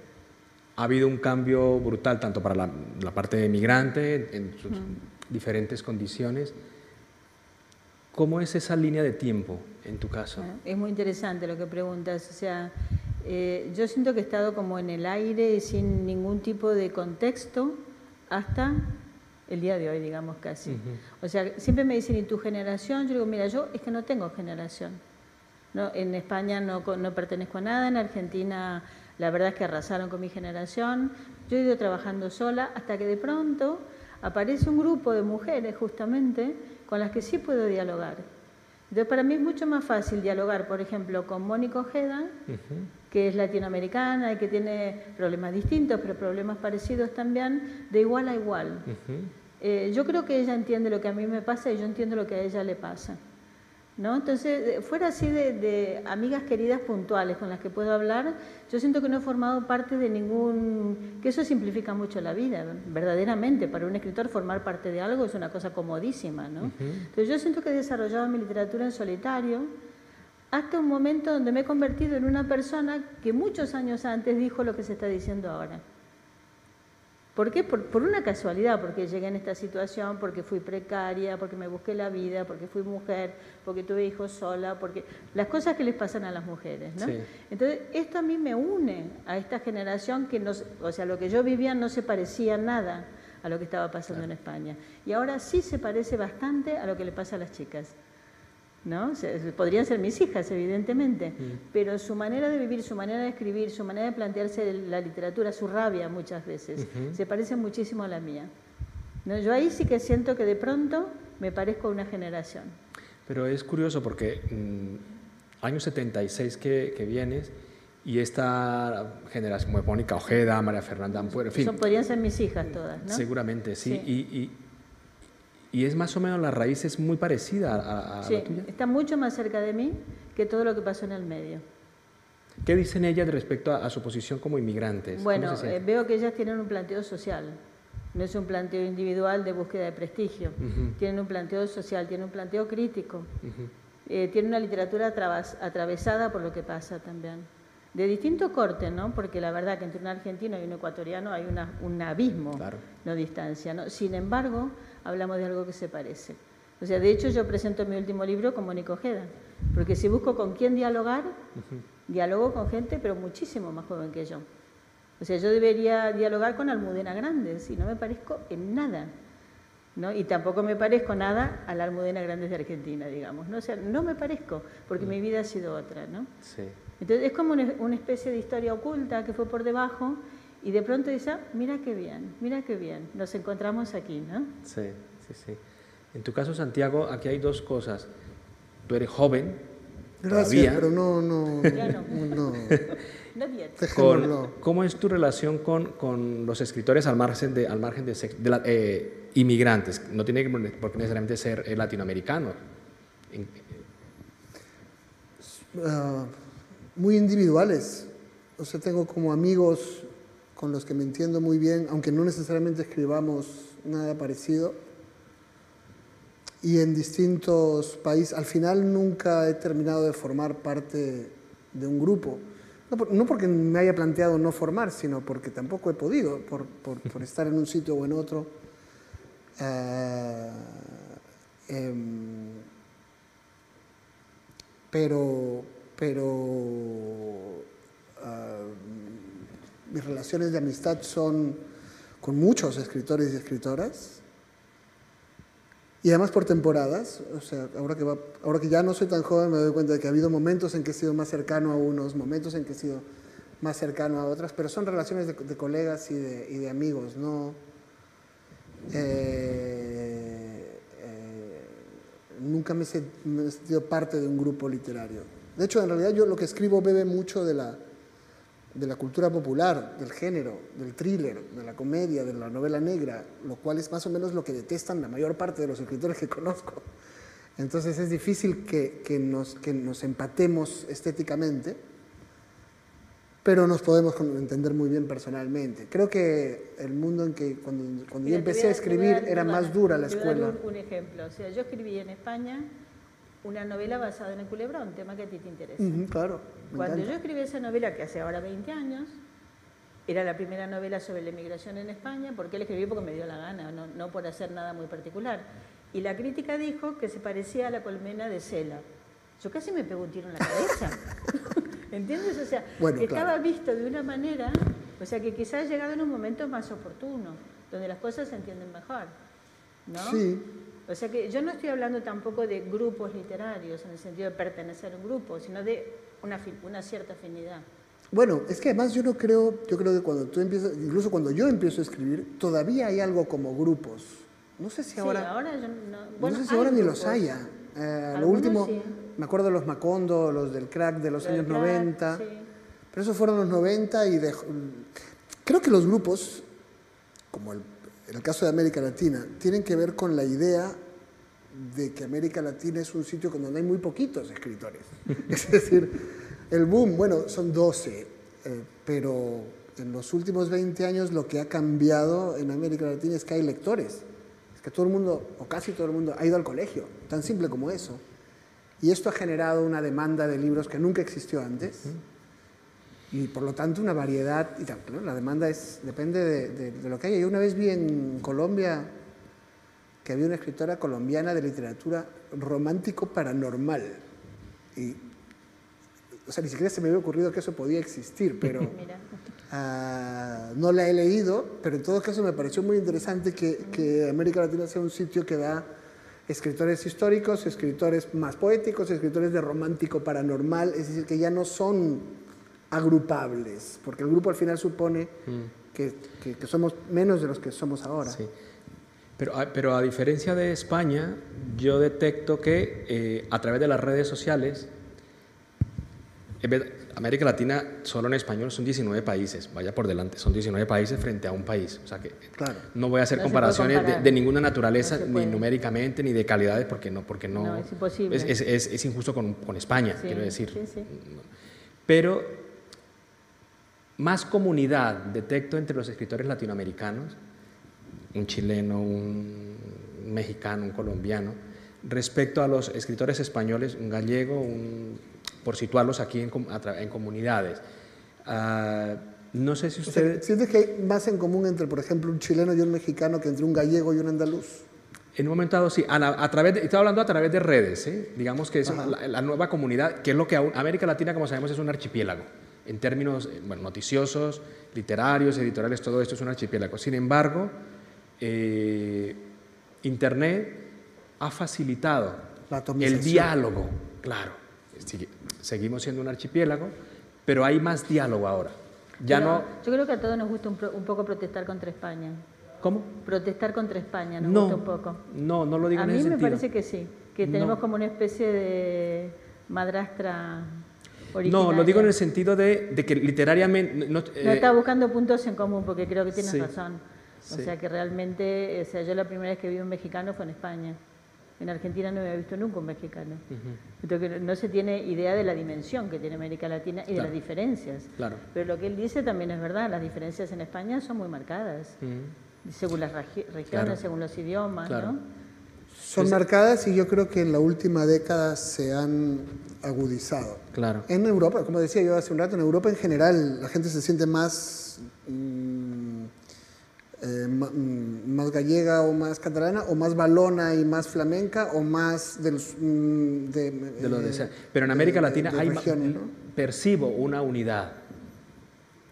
ha habido un cambio brutal tanto para la, la parte de migrante en sus mm. diferentes condiciones. ¿Cómo es esa línea de tiempo en tu caso? Bueno, es muy interesante lo que preguntas. O sea, eh, yo siento que he estado como en el aire sin ningún tipo de contexto hasta el día de hoy, digamos casi. Uh -huh. O sea, siempre me dicen, ¿y tu generación? Yo digo, mira, yo es que no tengo generación. No, en España no, no pertenezco a nada, en Argentina la verdad es que arrasaron con mi generación. Yo he ido trabajando sola hasta que de pronto aparece un grupo de mujeres justamente con las que sí puedo dialogar. Entonces para mí es mucho más fácil dialogar, por ejemplo, con Mónica Ojeda uh -huh. Que es latinoamericana y que tiene problemas distintos, pero problemas parecidos también, de igual a igual. Eh, yo creo que ella entiende lo que a mí me pasa y yo entiendo lo que a ella le pasa. ¿No? Entonces, fuera así de, amigas queridas puntuales con las que puedo hablar, yo siento que no he formado parte de ningún... que eso simplifica mucho la vida, verdaderamente. Para un escritor formar parte de algo es una cosa comodísima, ¿no? Entonces yo siento que he desarrollado mi literatura en solitario, hasta un momento donde me he convertido en una persona que muchos años antes dijo lo que se está diciendo ahora. ¿Por qué? Por, una casualidad, porque llegué en esta situación, porque fui precaria, porque me busqué la vida, porque fui mujer, porque tuve hijos sola, porque las cosas que les pasan a las mujeres, ¿no? Entonces, esto a mí me une a esta generación que, no, o sea, lo que yo vivía no se parecía nada a lo que estaba pasando en España. Y ahora sí se parece bastante a lo que le pasa a las chicas. ¿No? podrían ser mis hijas, evidentemente, mm. pero su manera de vivir, su manera de escribir, su manera de plantearse la literatura, su rabia muchas veces, se parece muchísimo a la mía. ¿No? Yo ahí sí que siento que de pronto me parezco a una generación. Pero es curioso porque mm, año 76 que, que vienes y esta generación, como Mónica Ojeda, María Fernanda Ampuero, en fin. podrían ser mis hijas todas, ¿no? Seguramente, sí. y, y es más o menos la raíz es muy parecida a, a sí, la tuya. Está mucho más cerca de mí que todo lo que pasó en el medio. ¿Qué dicen ellas respecto a, su posición como inmigrantes? Bueno, eh, veo que ellas tienen un planteo social. No es un planteo individual de búsqueda de prestigio. Tienen un planteo social, tienen un planteo crítico. Eh, tienen una literatura atravesada por lo que pasa también. De distinto corte, ¿no? Porque la verdad que entre un argentino y un ecuatoriano hay una, un abismo, no distancia. ¿no? Sin embargo, hablamos de algo que se parece. O sea, de hecho yo presento mi último libro como Mónica Ojeda, porque si busco con quién dialogar, dialogo con gente, pero muchísimo más joven que yo. O sea, yo debería dialogar con Almudena Grandes y no me parezco en nada. ¿no? Y tampoco me parezco nada a la Almudena Grandes de Argentina, digamos. ¿no? O sea, no me parezco, porque mi vida ha sido otra. ¿no? Sí. Entonces es como una, especie de historia oculta que fue por debajo y de pronto dice, ah, mira qué bien, mira qué bien, nos encontramos aquí, ¿no? Sí, sí, sí. En tu caso, Santiago, aquí hay dos cosas. Tú eres joven, Gracias, pero no, no, no. no. ¿Cómo es tu relación con, con, los escritores al margen de, al margen de, de eh, inmigrantes? No tiene por qué necesariamente ser eh, latinoamericano. Uh, muy individuales. O sea, tengo como amigos con los que me entiendo muy bien, aunque no necesariamente escribamos nada parecido. Y en distintos países, al final nunca he terminado de formar parte de un grupo. No, porque me haya planteado no formar, sino porque tampoco he podido, por, por, estar en un sitio o en otro. Eh, em, pero, pero ah, mis relaciones de amistad son con muchos escritores y escritoras. Y además por temporadas, o sea, ahora que, ahora que ya no soy tan joven me doy cuenta de que ha habido momentos en que he sido más cercano a unos, momentos en que he sido más cercano a otras, pero son relaciones de, colegas y de, y de, amigos, no... Eh, eh, nunca me he, sentido parte de un grupo literario. De hecho, en realidad yo lo que escribo bebe mucho de la, de la cultura popular, del género, del thriller, de la comedia, de la novela negra, lo cual es más o menos lo que detestan la mayor parte de los escritores que conozco. Entonces es difícil que, que, nos, que nos empatemos estéticamente, pero nos podemos entender muy bien personalmente. Creo que el mundo en que cuando, cuando yo empecé a, escribir era más dura la escuela. Un, un ejemplo, o sea, yo escribí en España una novela basada en el culebrón, tema que a ti te interesa. claro. Cuando yo escribí esa novela, que hace ahora 20 años, era la primera novela sobre la inmigración en España, porque la escribí porque me dio la gana, no, por hacer nada muy particular. Y la crítica dijo que se parecía a la colmena de Cela. Yo casi me pegó un tiro en la cabeza. ¿Entiendes? O sea, estaba visto de una manera, o sea, que quizás ha llegado en un momento más oportuno, donde las cosas se entienden mejor. ¿no? Sí, o sea que yo no estoy hablando tampoco de grupos literarios en el sentido de pertenecer a un grupo, sino de una, una cierta afinidad. Bueno, es que además yo no creo, yo creo que cuando tú empiezas, incluso cuando yo empiezo a escribir, todavía hay algo como grupos. No sé si ahora, sí, ahora yo no, no sé si ahora ni los haya. Eh, lo último, me acuerdo de los Macondo, los del crack de los años 90. Pero eso fueron los 90 y creo que los grupos, como el, en el caso de América Latina, tienen que ver con la idea de que América Latina es un sitio donde hay muy poquitos escritores. es decir, el boom, bueno, son 12, eh, pero en los últimos 20 años lo que ha cambiado en América Latina es que hay lectores. Es que todo el mundo, o casi todo el mundo, ha ido al colegio, tan simple como eso. Y esto ha generado una demanda de libros que nunca existió antes. Y por lo tanto una variedad, y tal, ¿no? la demanda es, depende de, de- de lo que haya. Yo una vez vi en Colombia que había una escritora colombiana de literatura romántico paranormal. Y, o sea, ni siquiera se me había ocurrido que eso podía existir, pero ah, no la he leído, pero en todo caso me pareció muy interesante que, que América Latina sea un sitio que da escritores históricos, escritores más poéticos, escritores de romántico paranormal, es decir, que ya no son agrupables, porque el grupo al final supone que, que- que somos menos de los que somos ahora. Sí. Pero, a- pero a diferencia de España, yo detecto que eh, a través de las redes sociales, en vez- América Latina solo en español son 19 países, vaya por delante, son 19 países frente a un país. O sea que Claro. no voy a hacer No comparaciones de, ninguna naturaleza, No ni numéricamente, ni de calidades, porque no, porque no, No, es imposible. Es, es- es- es injusto con, con España, Sí, quiero decir. sí, sí. Pero más comunidad detecto entre los escritores latinoamericanos, un chileno, un mexicano, un colombiano, respecto a los escritores españoles, un gallego, un- por situarlos aquí en, comunidades. Ah, no sé si O sea, usted... ¿Sientes que hay más en común entre, por ejemplo, un chileno y un mexicano que entre un gallego y un andaluz? En un momento dado, sí, a, la- a través de, estoy hablando a través de redes, ¿eh? digamos que es la, la nueva comunidad, que es lo que aún- América Latina, como sabemos, es un archipiélago, en términos eh, bueno, noticiosos, literarios, editoriales, todo esto es un archipiélago. Sin embargo, eh, Internet ha facilitado La el diálogo, claro. Seguimos siendo un archipiélago, pero hay más diálogo ahora. Ya Pero no... Yo creo que a todos nos gusta un, pro- un poco protestar contra España. ¿Cómo? Protestar contra España nos No, gusta un poco. no, no lo digo a en mí ese me sentido. parece que sí, que No. tenemos como una especie de madrastra No, lo digo en el sentido de, de que literariamente... No, No eh, buscando puntos en común porque creo que tienes sí, razón. O sí. sea que realmente, o sea, yo la primera vez que vi un mexicano fue en España. En Argentina no había visto nunca un mexicano. Entonces no se tiene idea de la dimensión que tiene América Latina y de las diferencias. Claro. Pero lo que él dice también es verdad, las diferencias en España son muy marcadas, según las regi- regiones, Claro. según los idiomas. ¿no? Son marcadas y yo creo que en la última década se han agudizado. Claro. En Europa, como decía yo hace un rato, en Europa en general la gente se siente más, mm, eh, mm, más gallega o más catalana o más valona y más flamenca o más de los, mm, de, de lo de eh, sea. Pero en América de- Latina de hay, regiones, ¿no? percibo una unidad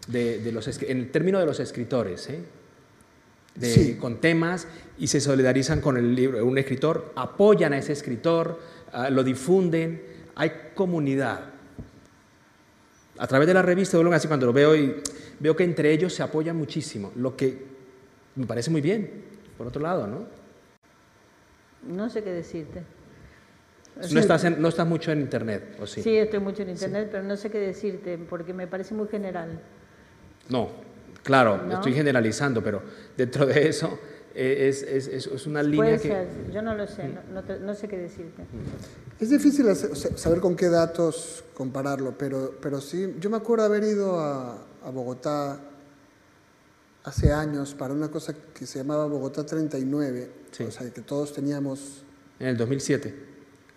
de, de los, en el término de los escritores, ¿eh? De- Sí. con temas y se solidarizan con el libro. Un escritor, apoyan a ese escritor, ah, lo difunden, hay comunidad. A través de la revista, así cuando lo veo y veo que entre ellos se apoyan muchísimo, lo que me parece muy bien, por otro lado, ¿no? No sé qué decirte. No estás, en- no estás mucho en internet, ¿o sí? Sí, estoy mucho en internet, pero no sé qué decirte porque me parece muy general. No, claro, ¿No? estoy generalizando, pero dentro de eso eh, es, es- es- es una línea Puede que... ser, yo no lo sé, no, no te- no sé qué decirte. Es difícil saber con qué datos compararlo, pero, pero sí, yo me acuerdo haber ido a, a Bogotá hace años para una cosa que se llamaba Bogotá 39, Sí. o sea, que todos teníamos En el 2007.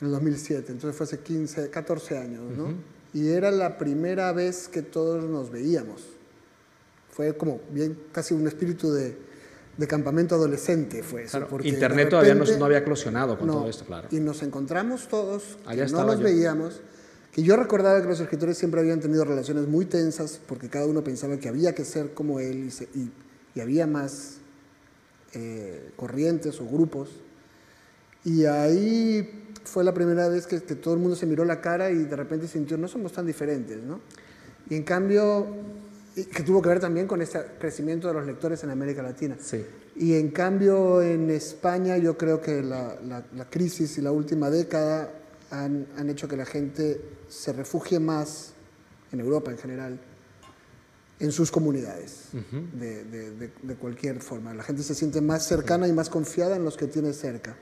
en el 2007, entonces fue hace 15, 14 años, ¿no? Y era la primera vez que todos nos veíamos. Fue como bien, casi un espíritu de, de campamento adolescente fue eso. Claro, porque Internet de todavía no, repente- no había eclosionado con no, todo esto, claro. Y nos encontramos todos, Allá que no nos yo. veíamos, que yo recordaba que los escritores siempre habían tenido relaciones muy tensas porque cada uno pensaba que había que ser como él y, se- y- y había más eh, corrientes o grupos. Y ahí fue la primera vez que, que todo el mundo se miró la cara y de repente sintió, no somos tan diferentes, ¿no? Y en cambio, que tuvo que ver también con este crecimiento de los lectores en América Latina. Sí. Y en cambio en España yo creo que la, la- la crisis y la última década han, han hecho que la gente se refugie más, en Europa en general, en sus comunidades, de, de, de, cualquier forma. La gente se siente más cercana y más confiada en los que tiene cerca.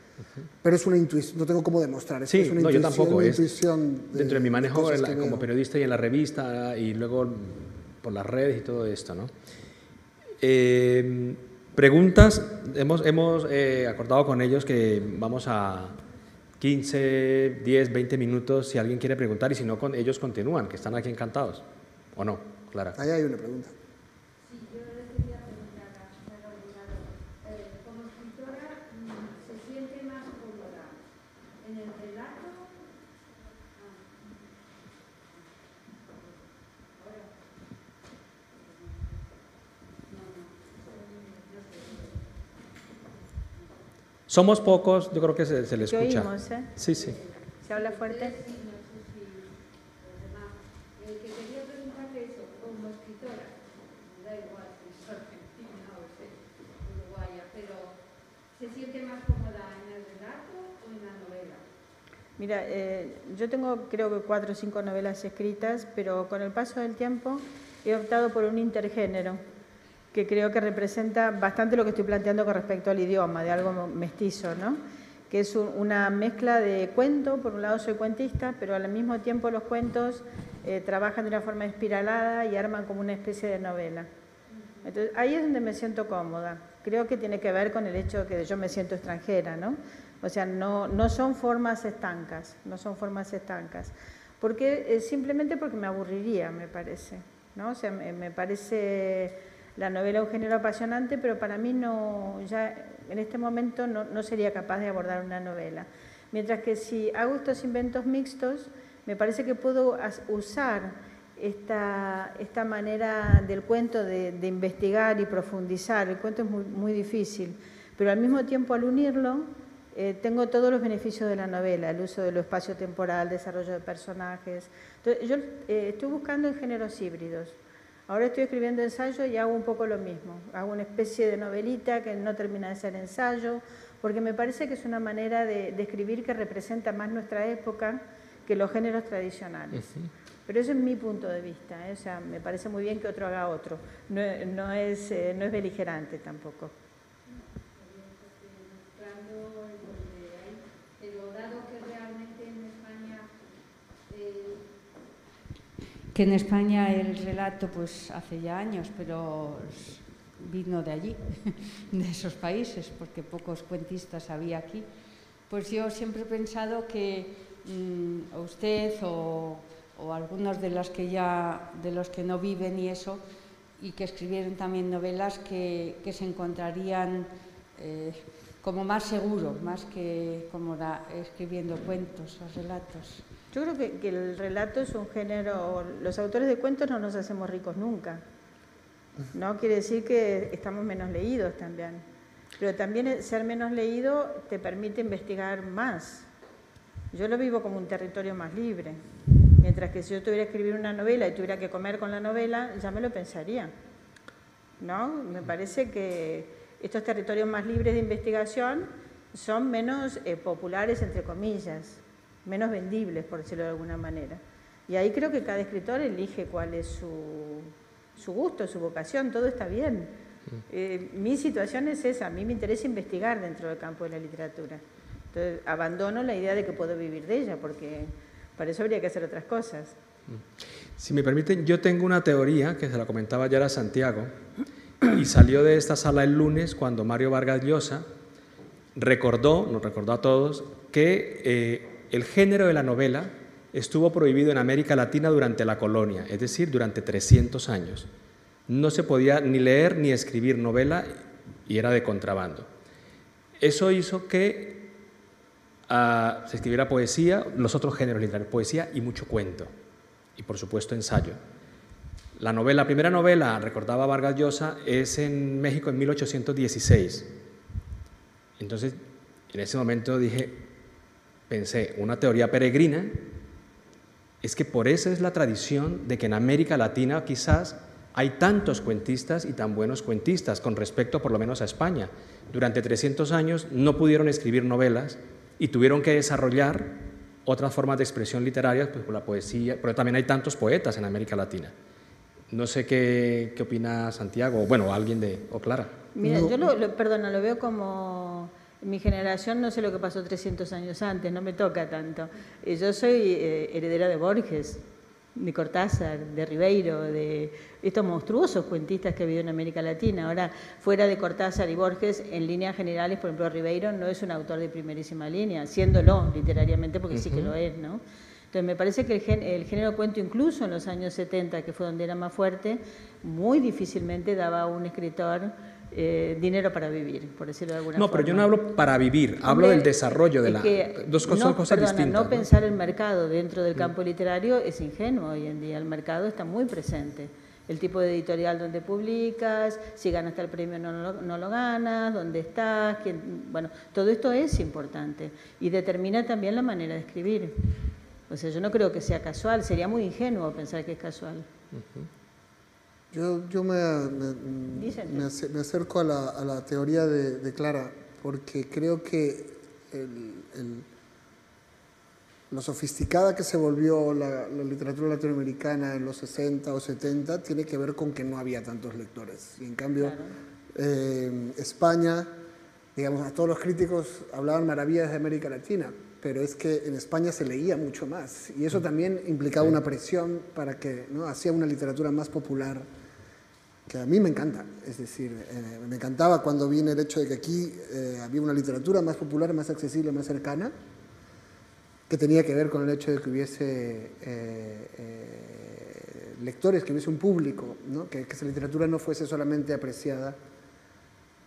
Pero es una intuición, no tengo cómo demostrar, es, sí, es una no, intuición, yo tampoco, una es intuición dentro de mi manejo como periodista y en la revista y luego por las redes y todo esto. ¿no? Eh, preguntas, hemos, hemos eh, acordado con ellos que vamos a 15, 10, 20 minutos si alguien quiere preguntar y si no, con, ellos continúan, que están aquí encantados. ¿O no, Clara? Ahí hay una pregunta. Somos pocos, yo creo que se, se le escucha. Oímos, ¿eh? Sí, sí. ¿Se habla fuerte? ¿Se siente más cómoda en el relato o en la novela? Mira, eh, yo tengo creo que cuatro o cinco novelas escritas, pero con el paso del tiempo he optado por un intergénero que creo que representa bastante lo que estoy planteando con respecto al idioma, de algo mestizo, ¿no? que es una mezcla de cuento, por un lado soy cuentista, pero al mismo tiempo los cuentos eh, trabajan de una forma espiralada y arman como una especie de novela. Entonces, ahí es donde me siento cómoda. Creo que tiene que ver con el hecho de que yo me siento extranjera, ¿no? O sea, no, no son formas estancas, no son formas estancas. Porque, eh, simplemente porque me aburriría, me parece, ¿no? O sea, me, me parece la novela un género apasionante, pero para mí no, ya en este momento no, no, sería capaz de abordar una novela. Mientras que si hago estos inventos mixtos, me parece que puedo usar esta, esta manera del cuento de, investigar y profundizar. El cuento es muy, muy difícil, pero al mismo tiempo al unirlo eh, tengo todos los beneficios de la novela, el uso de lo espacio temporal, desarrollo de personajes. Entonces, yo eh, estoy buscando en géneros híbridos. Ahora estoy escribiendo ensayo y hago un poco lo mismo. Hago una especie de novelita que no termina de ser ensayo, porque me parece que es una manera de, de escribir que representa más nuestra época que los géneros tradicionales. -huh. Pero eso es mi punto de vista. ¿eh? O sea, me parece muy bien que otro haga otro. No, no, es, eh, no es beligerante tampoco. Que en España el relato pues hace ya años, pero vino de allí, de esos países, porque pocos cuentistas había aquí. Pues yo siempre he pensado que mmm, usted o, o, algunos de los que ya de los que no viven y eso y que escribieron también novelas que, se encontrarían eh, como más seguros, más que como da, escribiendo cuentos o relatos. Yo creo que, el relato es un género, los autores de cuentos no nos hacemos ricos nunca. No quiere decir que estamos menos leídos también. Pero también ser menos leído te permite investigar más. Yo lo vivo como un territorio más libre. Mientras que si yo tuviera que escribir una novela y tuviera que comer con la novela, ya me lo pensaría. ¿No? Me parece que estos territorios más libres de investigación son menos eh, populares, entre comillas menos vendibles, por decirlo de alguna manera. Y ahí creo que cada escritor elige cuál es su, su gusto, su vocación, todo está bien. Mm. Eh, mi situación es esa, a mí me interesa investigar dentro del campo de la literatura. Entonces, abandono la idea de que puedo vivir de ella, porque para eso habría que hacer otras cosas. Mm. Si me permiten, yo tengo una teoría que se la comentaba ya a Santiago, y salió de esta sala el lunes cuando Mario Vargas Llosa recordó, nos recordó a todos, que eh, el género de la novela estuvo prohibido en América Latina durante la colonia, es decir, durante 300 años. No se podía ni leer ni escribir novela y era de contrabando. Eso hizo que uh, se escribiera poesía, los otros géneros literarios, poesía y mucho cuento, y por supuesto ensayo. La novela, la primera novela, recordaba Vargas Llosa, es en México en 1816. Entonces, en ese momento dije, pensé, una teoría peregrina, es que por eso es la tradición de que en América Latina quizás hay tantos cuentistas y tan buenos cuentistas con respecto por lo menos a España. Durante 300 años no pudieron escribir novelas y tuvieron que desarrollar otras formas de expresión literaria, pues por la poesía, pero también hay tantos poetas en América Latina. No sé qué, qué opina Santiago, bueno, alguien de, o Clara. Mira, yo lo, lo, perdona, lo veo como mi generación, no sé lo que pasó 300 años antes, no me toca tanto. Eh, yo soy eh, heredera de Borges, de Cortázar, de Ribeiro, de estos monstruosos cuentistas que ha habido en América Latina. Ahora, fuera de Cortázar y Borges, en líneas generales, por ejemplo, Ribeiro no es un autor de primerísima línea, siéndolo literariamente, porque sí que lo es, ¿no? Entonces, me parece que el, el, género cuento, incluso en los años 70, que fue donde era más fuerte, muy difícilmente daba a un escritor eh, dinero para vivir, por decirlo de alguna no, forma. No, pero yo no hablo para vivir, Hombre, hablo del desarrollo de la... Que dos cosas, no, cosas perdona, distintas. No, pensar el mercado dentro del campo literario es ingenuo hoy en día, el mercado está muy presente. El tipo de editorial donde publicas, si ganaste el premio no, no, no lo ganas, dónde estás, quién, bueno, todo esto es importante y determina también la manera de escribir. O sea, yo no creo que sea casual, sería muy ingenuo pensar que es casual. Uh -huh. Yo, yo me, me, me, me, acerco a la, a la teoría de, de, Clara, porque creo que el, el, lo sofisticada que se volvió la, la, literatura latinoamericana en los 60 o 70 tiene que ver con que no había tantos lectores. Y en cambio, claro. eh, España, digamos, a todos los críticos hablaban maravillas de América Latina, pero es que en España se leía mucho más y eso también implicaba una presión para que ¿no? hacía una literatura más popular que a mí me encanta, es decir, eh, me encantaba cuando vi el hecho de que aquí eh, había una literatura más popular, más accesible, más cercana, que tenía que ver con el hecho de que hubiese eh, lectores, que hubiese un público, ¿no? que, que esa literatura no fuese solamente apreciada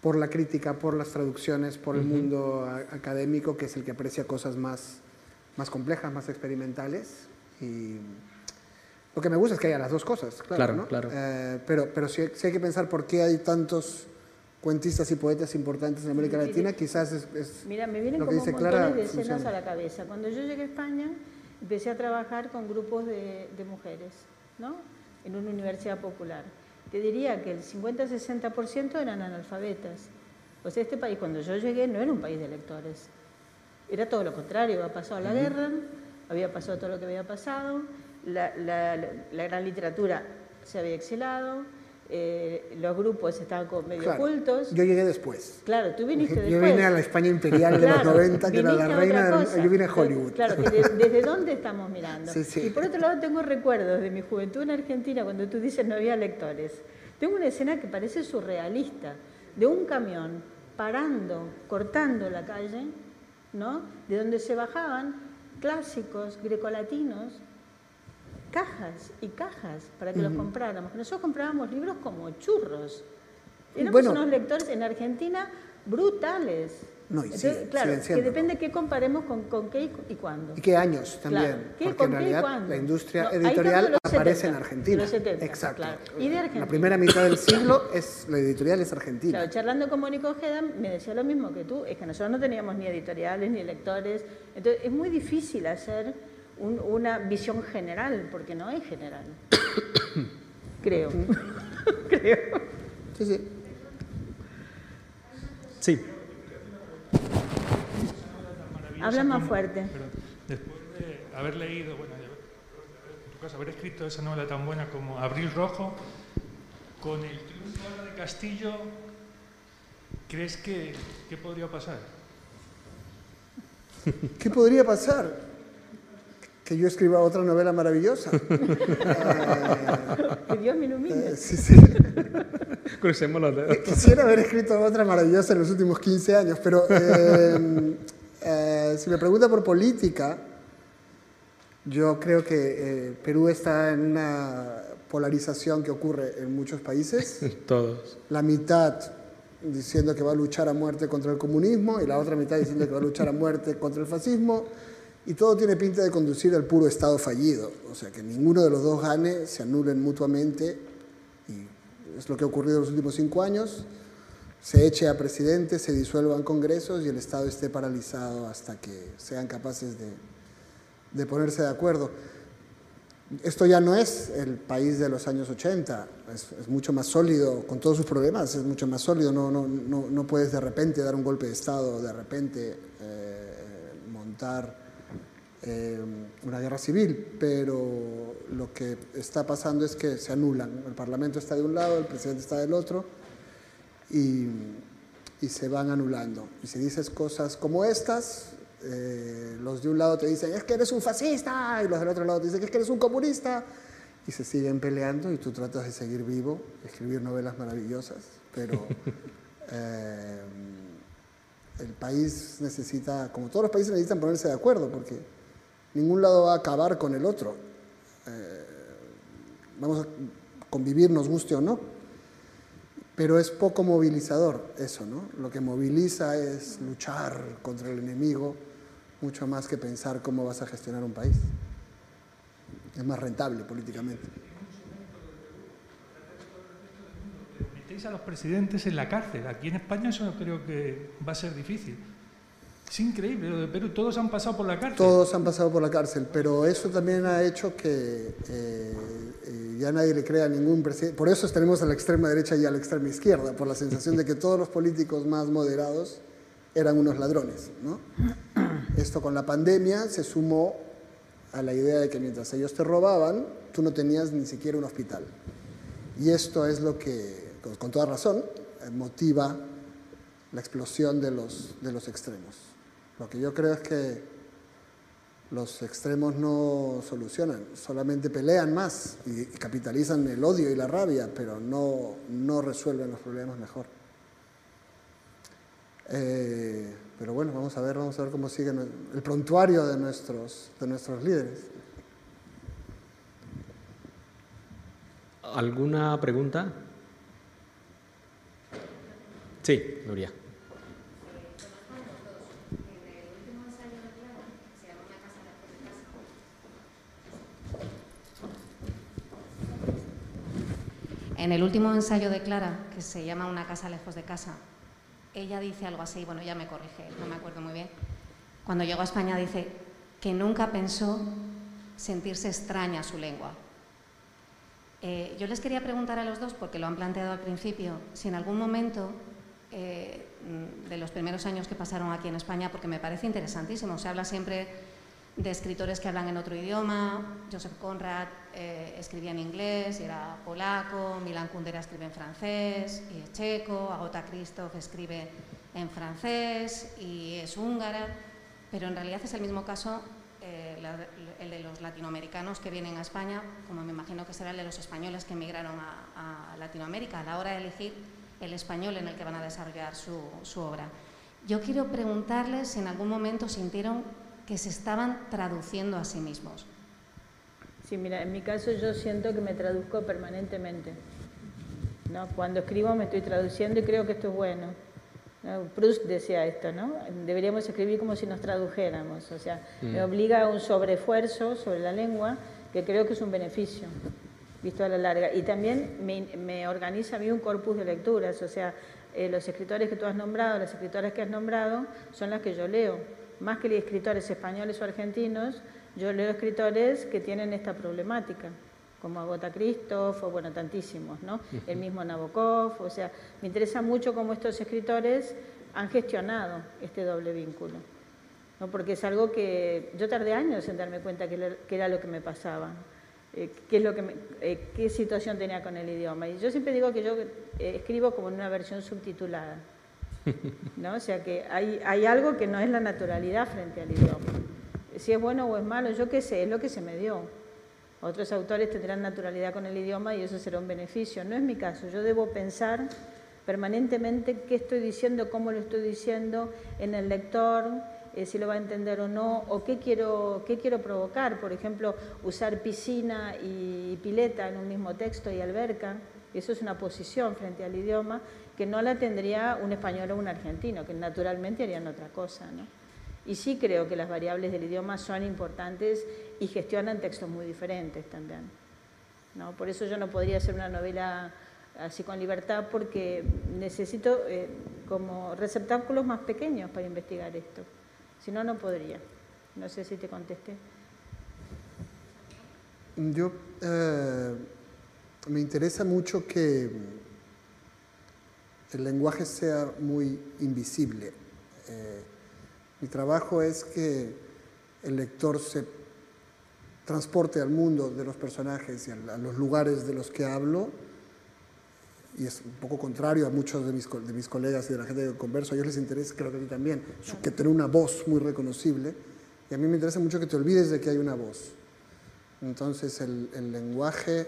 por la crítica, por las traducciones, por el uh -huh. mundo académico, que es el que aprecia cosas más, más complejas, más experimentales. Y lo que me gusta es que haya las dos cosas, claro. claro, ¿no? claro. Eh, pero pero sí, sí, hay que pensar por qué hay tantos cuentistas y poetas importantes en América Latina, quizás es, es Mira, me vienen lo que como dice montones Clara, de escenas funciona. a la cabeza. Cuando yo llegué a España, empecé a trabajar con grupos de, de mujeres, ¿no? En una universidad popular te diría que el 50-60% eran analfabetas. O sea, este país, cuando yo llegué, no era un país de lectores. Era todo lo contrario, había pasado la guerra, había pasado todo lo que había pasado, la, la, la gran literatura se había exilado, eh, los grupos estaban como medio Claro, ocultos. Yo llegué después. Claro, tú viniste Yo después. vine a la España imperial de los Claro, 90, que era la reina. Yo vine a Hollywood. Claro, que de- desde dónde estamos mirando. Sí, sí. Y por otro lado tengo recuerdos de mi juventud en Argentina, cuando tú dices no había lectores. Tengo una escena que parece surrealista, de un camión parando, cortando la calle, ¿no? De donde se bajaban clásicos grecolatinos, cajas y cajas para que los compráramos. Nosotros comprábamos libros como churros. Éramos Bueno. unos lectores en Argentina brutales. No, y Entonces, siguen- claro, que depende qué comparemos con, con qué y, cuándo. ¿Y qué años también? Claro. ¿Qué, Porque con en qué y realidad cuándo? la industria No, editorial de aparece 70, en Argentina. de los 70, Exacto. claro. Y de Argentina. La primera mitad del siglo es la editorial es argentina. Claro, charlando con Mónico Ojeda me decía lo mismo que tú, es que nosotros no teníamos ni editoriales ni lectores, entonces es muy difícil hacer un- una visión general, porque no es general. Creo. Creo. Sí, sí. Sí, Habla más fuerte. Pero después de haber leído, bueno, de- en tu caso, haber escrito esa novela tan buena como Abril Rojo, con el triunfo ahora de Castillo, ¿crees que, que podría pasar? ¿Qué podría pasar? Que yo escriba otra novela maravillosa. Que Dios me ilumine. Eh, sí, sí. crucemos los dedos. Quisiera haber escrito otra maravillosa en los últimos 15 años, pero eh, eh, si me pregunta por política, yo creo que eh, Perú está en una polarización que ocurre en muchos países. Todos. La mitad diciendo que va a luchar a muerte contra el comunismo y la otra mitad diciendo que va a luchar a muerte contra el fascismo. Y todo tiene pinta de conducir al puro Estado fallido. O sea, que ninguno de los dos gane, se anulen mutuamente. Y es lo que ha ocurrido en los últimos cinco años. Se eche a presidente, se disuelvan congresos y el Estado esté paralizado hasta que sean capaces de, de ponerse de acuerdo. Esto ya no es el país de los años 80, es, mucho más sólido, con todos sus problemas, es mucho más sólido. No, no, no, no puedes de repente dar un golpe de Estado, de repente eh, montar eh, una guerra civil, pero lo que está pasando es que se anulan. El Parlamento está de un lado, el presidente está del otro, y, y se van anulando. Y si dices cosas como estas, eh, los de un lado te dicen, es que eres un fascista, y los del otro lado te dicen, es que eres un comunista, y se siguen peleando y tú tratas de seguir vivo, escribir novelas maravillosas, pero eh, el país necesita, como todos los países necesitan ponerse de acuerdo, porque ningún lado va a acabar con el otro. Eh, vamos a convivir, nos guste o no. Pero es poco movilizador eso, ¿no? Lo que moviliza es luchar contra el enemigo, mucho más que pensar cómo vas a gestionar un país. Es más rentable políticamente. Metéis a los presidentes en la cárcel. Aquí en España eso creo que va a ser difícil. Es increíble, Perú, todos han pasado por la cárcel. Todos han pasado por la cárcel, pero eso también ha hecho que eh, eh, ya nadie le crea a ningún presidente. Por eso tenemos a la extrema derecha y a la extrema izquierda, por la sensación de que todos los políticos más moderados eran unos ladrones. ¿no? Esto con la pandemia se sumó a la idea de que mientras ellos te robaban, tú no tenías ni siquiera un hospital. Y esto es lo que, con toda razón, motiva la explosión de los, de los extremos. Lo que yo creo es que los extremos no solucionan, solamente pelean más y capitalizan el odio y la rabia, pero no, no resuelven los problemas mejor. Eh, pero bueno, vamos a ver, vamos a ver cómo sigue el prontuario de nuestros, de nuestros líderes. ¿Alguna pregunta? Sí, Nuria. En el último ensayo de Clara, que se llama Una casa lejos de casa, ella dice algo así, bueno, ya me corrige, no me acuerdo muy bien. Cuando llegó a España dice que nunca pensó sentirse extraña a su lengua. Eh, yo les quería preguntar a los dos, porque lo han planteado al principio, si en algún momento eh, de los primeros años que pasaron aquí en España, porque me parece interesantísimo, se habla siempre de escritores que hablan en otro idioma. Joseph Conrad eh, escribía en inglés y era polaco, Milan Kundera escribe en francés y es checo, Agota Christoph escribe en francés y es húngara, pero en realidad es el mismo caso eh, el de los latinoamericanos que vienen a España, como me imagino que será el de los españoles que emigraron a, Latinoamérica, a la hora de elegir el español en el que van a desarrollar su, su obra. Yo quiero preguntarles si en algún momento sintieron que se estaban traduciendo a sí mismos. Sí, mira, en mi caso yo siento que me traduzco permanentemente. ¿no? Cuando escribo me estoy traduciendo y creo que esto es bueno. Proust decía esto, ¿no? Deberíamos escribir como si nos tradujéramos, o sea, me mm. obliga a un sobreesfuerzo sobre la lengua que creo que es un beneficio, visto a la larga. Y también me, organiza a mí un corpus de lecturas, o sea, eh, los escritores que tú has nombrado, las escritoras que has nombrado, son las que yo leo más que escritores españoles o argentinos, yo leo escritores que tienen esta problemática, como Agota Christoph, o bueno, tantísimos, ¿no? El mismo Nabokov, o sea, me interesa mucho cómo estos escritores han gestionado este doble vínculo, ¿no? Porque es algo que yo tardé años en darme cuenta que, era lo que me pasaba. Eh, qué, es lo que eh, qué situación tenía con el idioma. Y yo siempre digo que yo eh, escribo como en una versión subtitulada. ¿no? O sea que hay, hay algo que no es la naturalidad frente al idioma. Si es bueno o es malo, yo qué sé, es lo que se me dio. Otros autores tendrán naturalidad con el idioma y eso será un beneficio. No es mi caso, yo debo pensar permanentemente qué estoy diciendo, cómo lo estoy diciendo en el lector, eh, si lo va a entender o no, o qué quiero, qué quiero provocar. Por ejemplo, usar piscina y pileta en un mismo texto y alberca, eso es una posición frente al idioma que no la tendría un español o un argentino, que naturalmente harían otra cosa. ¿no? Y sí creo que las variables del idioma son importantes y gestionan textos muy diferentes también. ¿no? Por eso yo no podría hacer una novela así con libertad porque necesito eh, como receptáculos más pequeños para investigar esto. Si no, no podría. No sé si te contesté. Yo eh, me interesa mucho que el lenguaje sea muy invisible. Eh, mi trabajo es que el lector se transporte al mundo de los personajes y a los lugares de los que hablo. Y es un poco contrario a muchos de mis, de mis colegas y de la gente que converso. A ellos les interesa, creo que a ti también, que tener una voz muy reconocible. Y a mí me interesa mucho que te olvides de que hay una voz. Entonces el, el lenguaje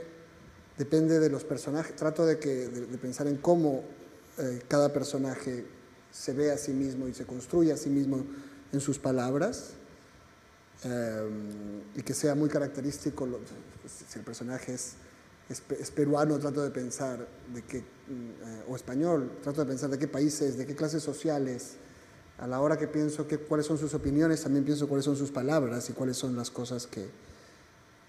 depende de los personajes. Trato de, que, de, pensar en cómo eh, cada personaje se ve a sí mismo y se construye a sí mismo en sus palabras Em, y que sea muy característico, si el personaje es, es, peruano, trato de pensar de qué, mm, o español, trato de pensar de qué países, de qué clases sociales. A la hora que pienso que, cuáles son sus opiniones, también pienso cuáles son sus palabras y cuáles son las cosas que,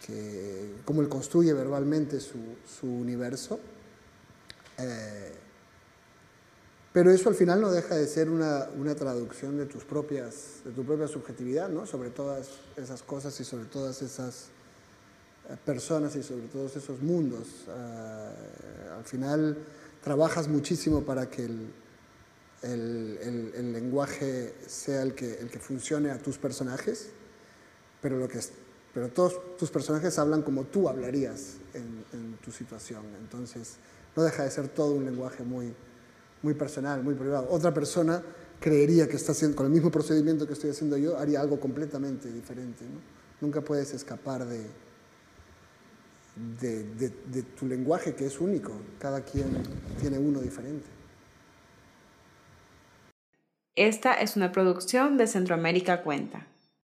que cómo él construye verbalmente su, su universo. Eh, pero eso al final no deja de ser una, una, traducción de, tus propias, de tu propia subjetividad, ¿no? sobre todas esas cosas y sobre todas esas eh, personas y sobre todos esos mundos. Uh, al final trabajas muchísimo para que el, el, el, lenguaje sea el que, el que funcione a tus personajes, pero, lo que pero todos tus personajes hablan como tú hablarías en tu situación. Entonces no deja de ser todo un lenguaje muy muy personal, muy privado. Otra persona creería que está haciendo, con el mismo procedimiento que estoy haciendo yo, haría algo completamente diferente. Nunca puedes escapar de, de, de tu lenguaje, que es único. Cada quien tiene uno diferente. Esta es una producción de Centroamérica Cuenta.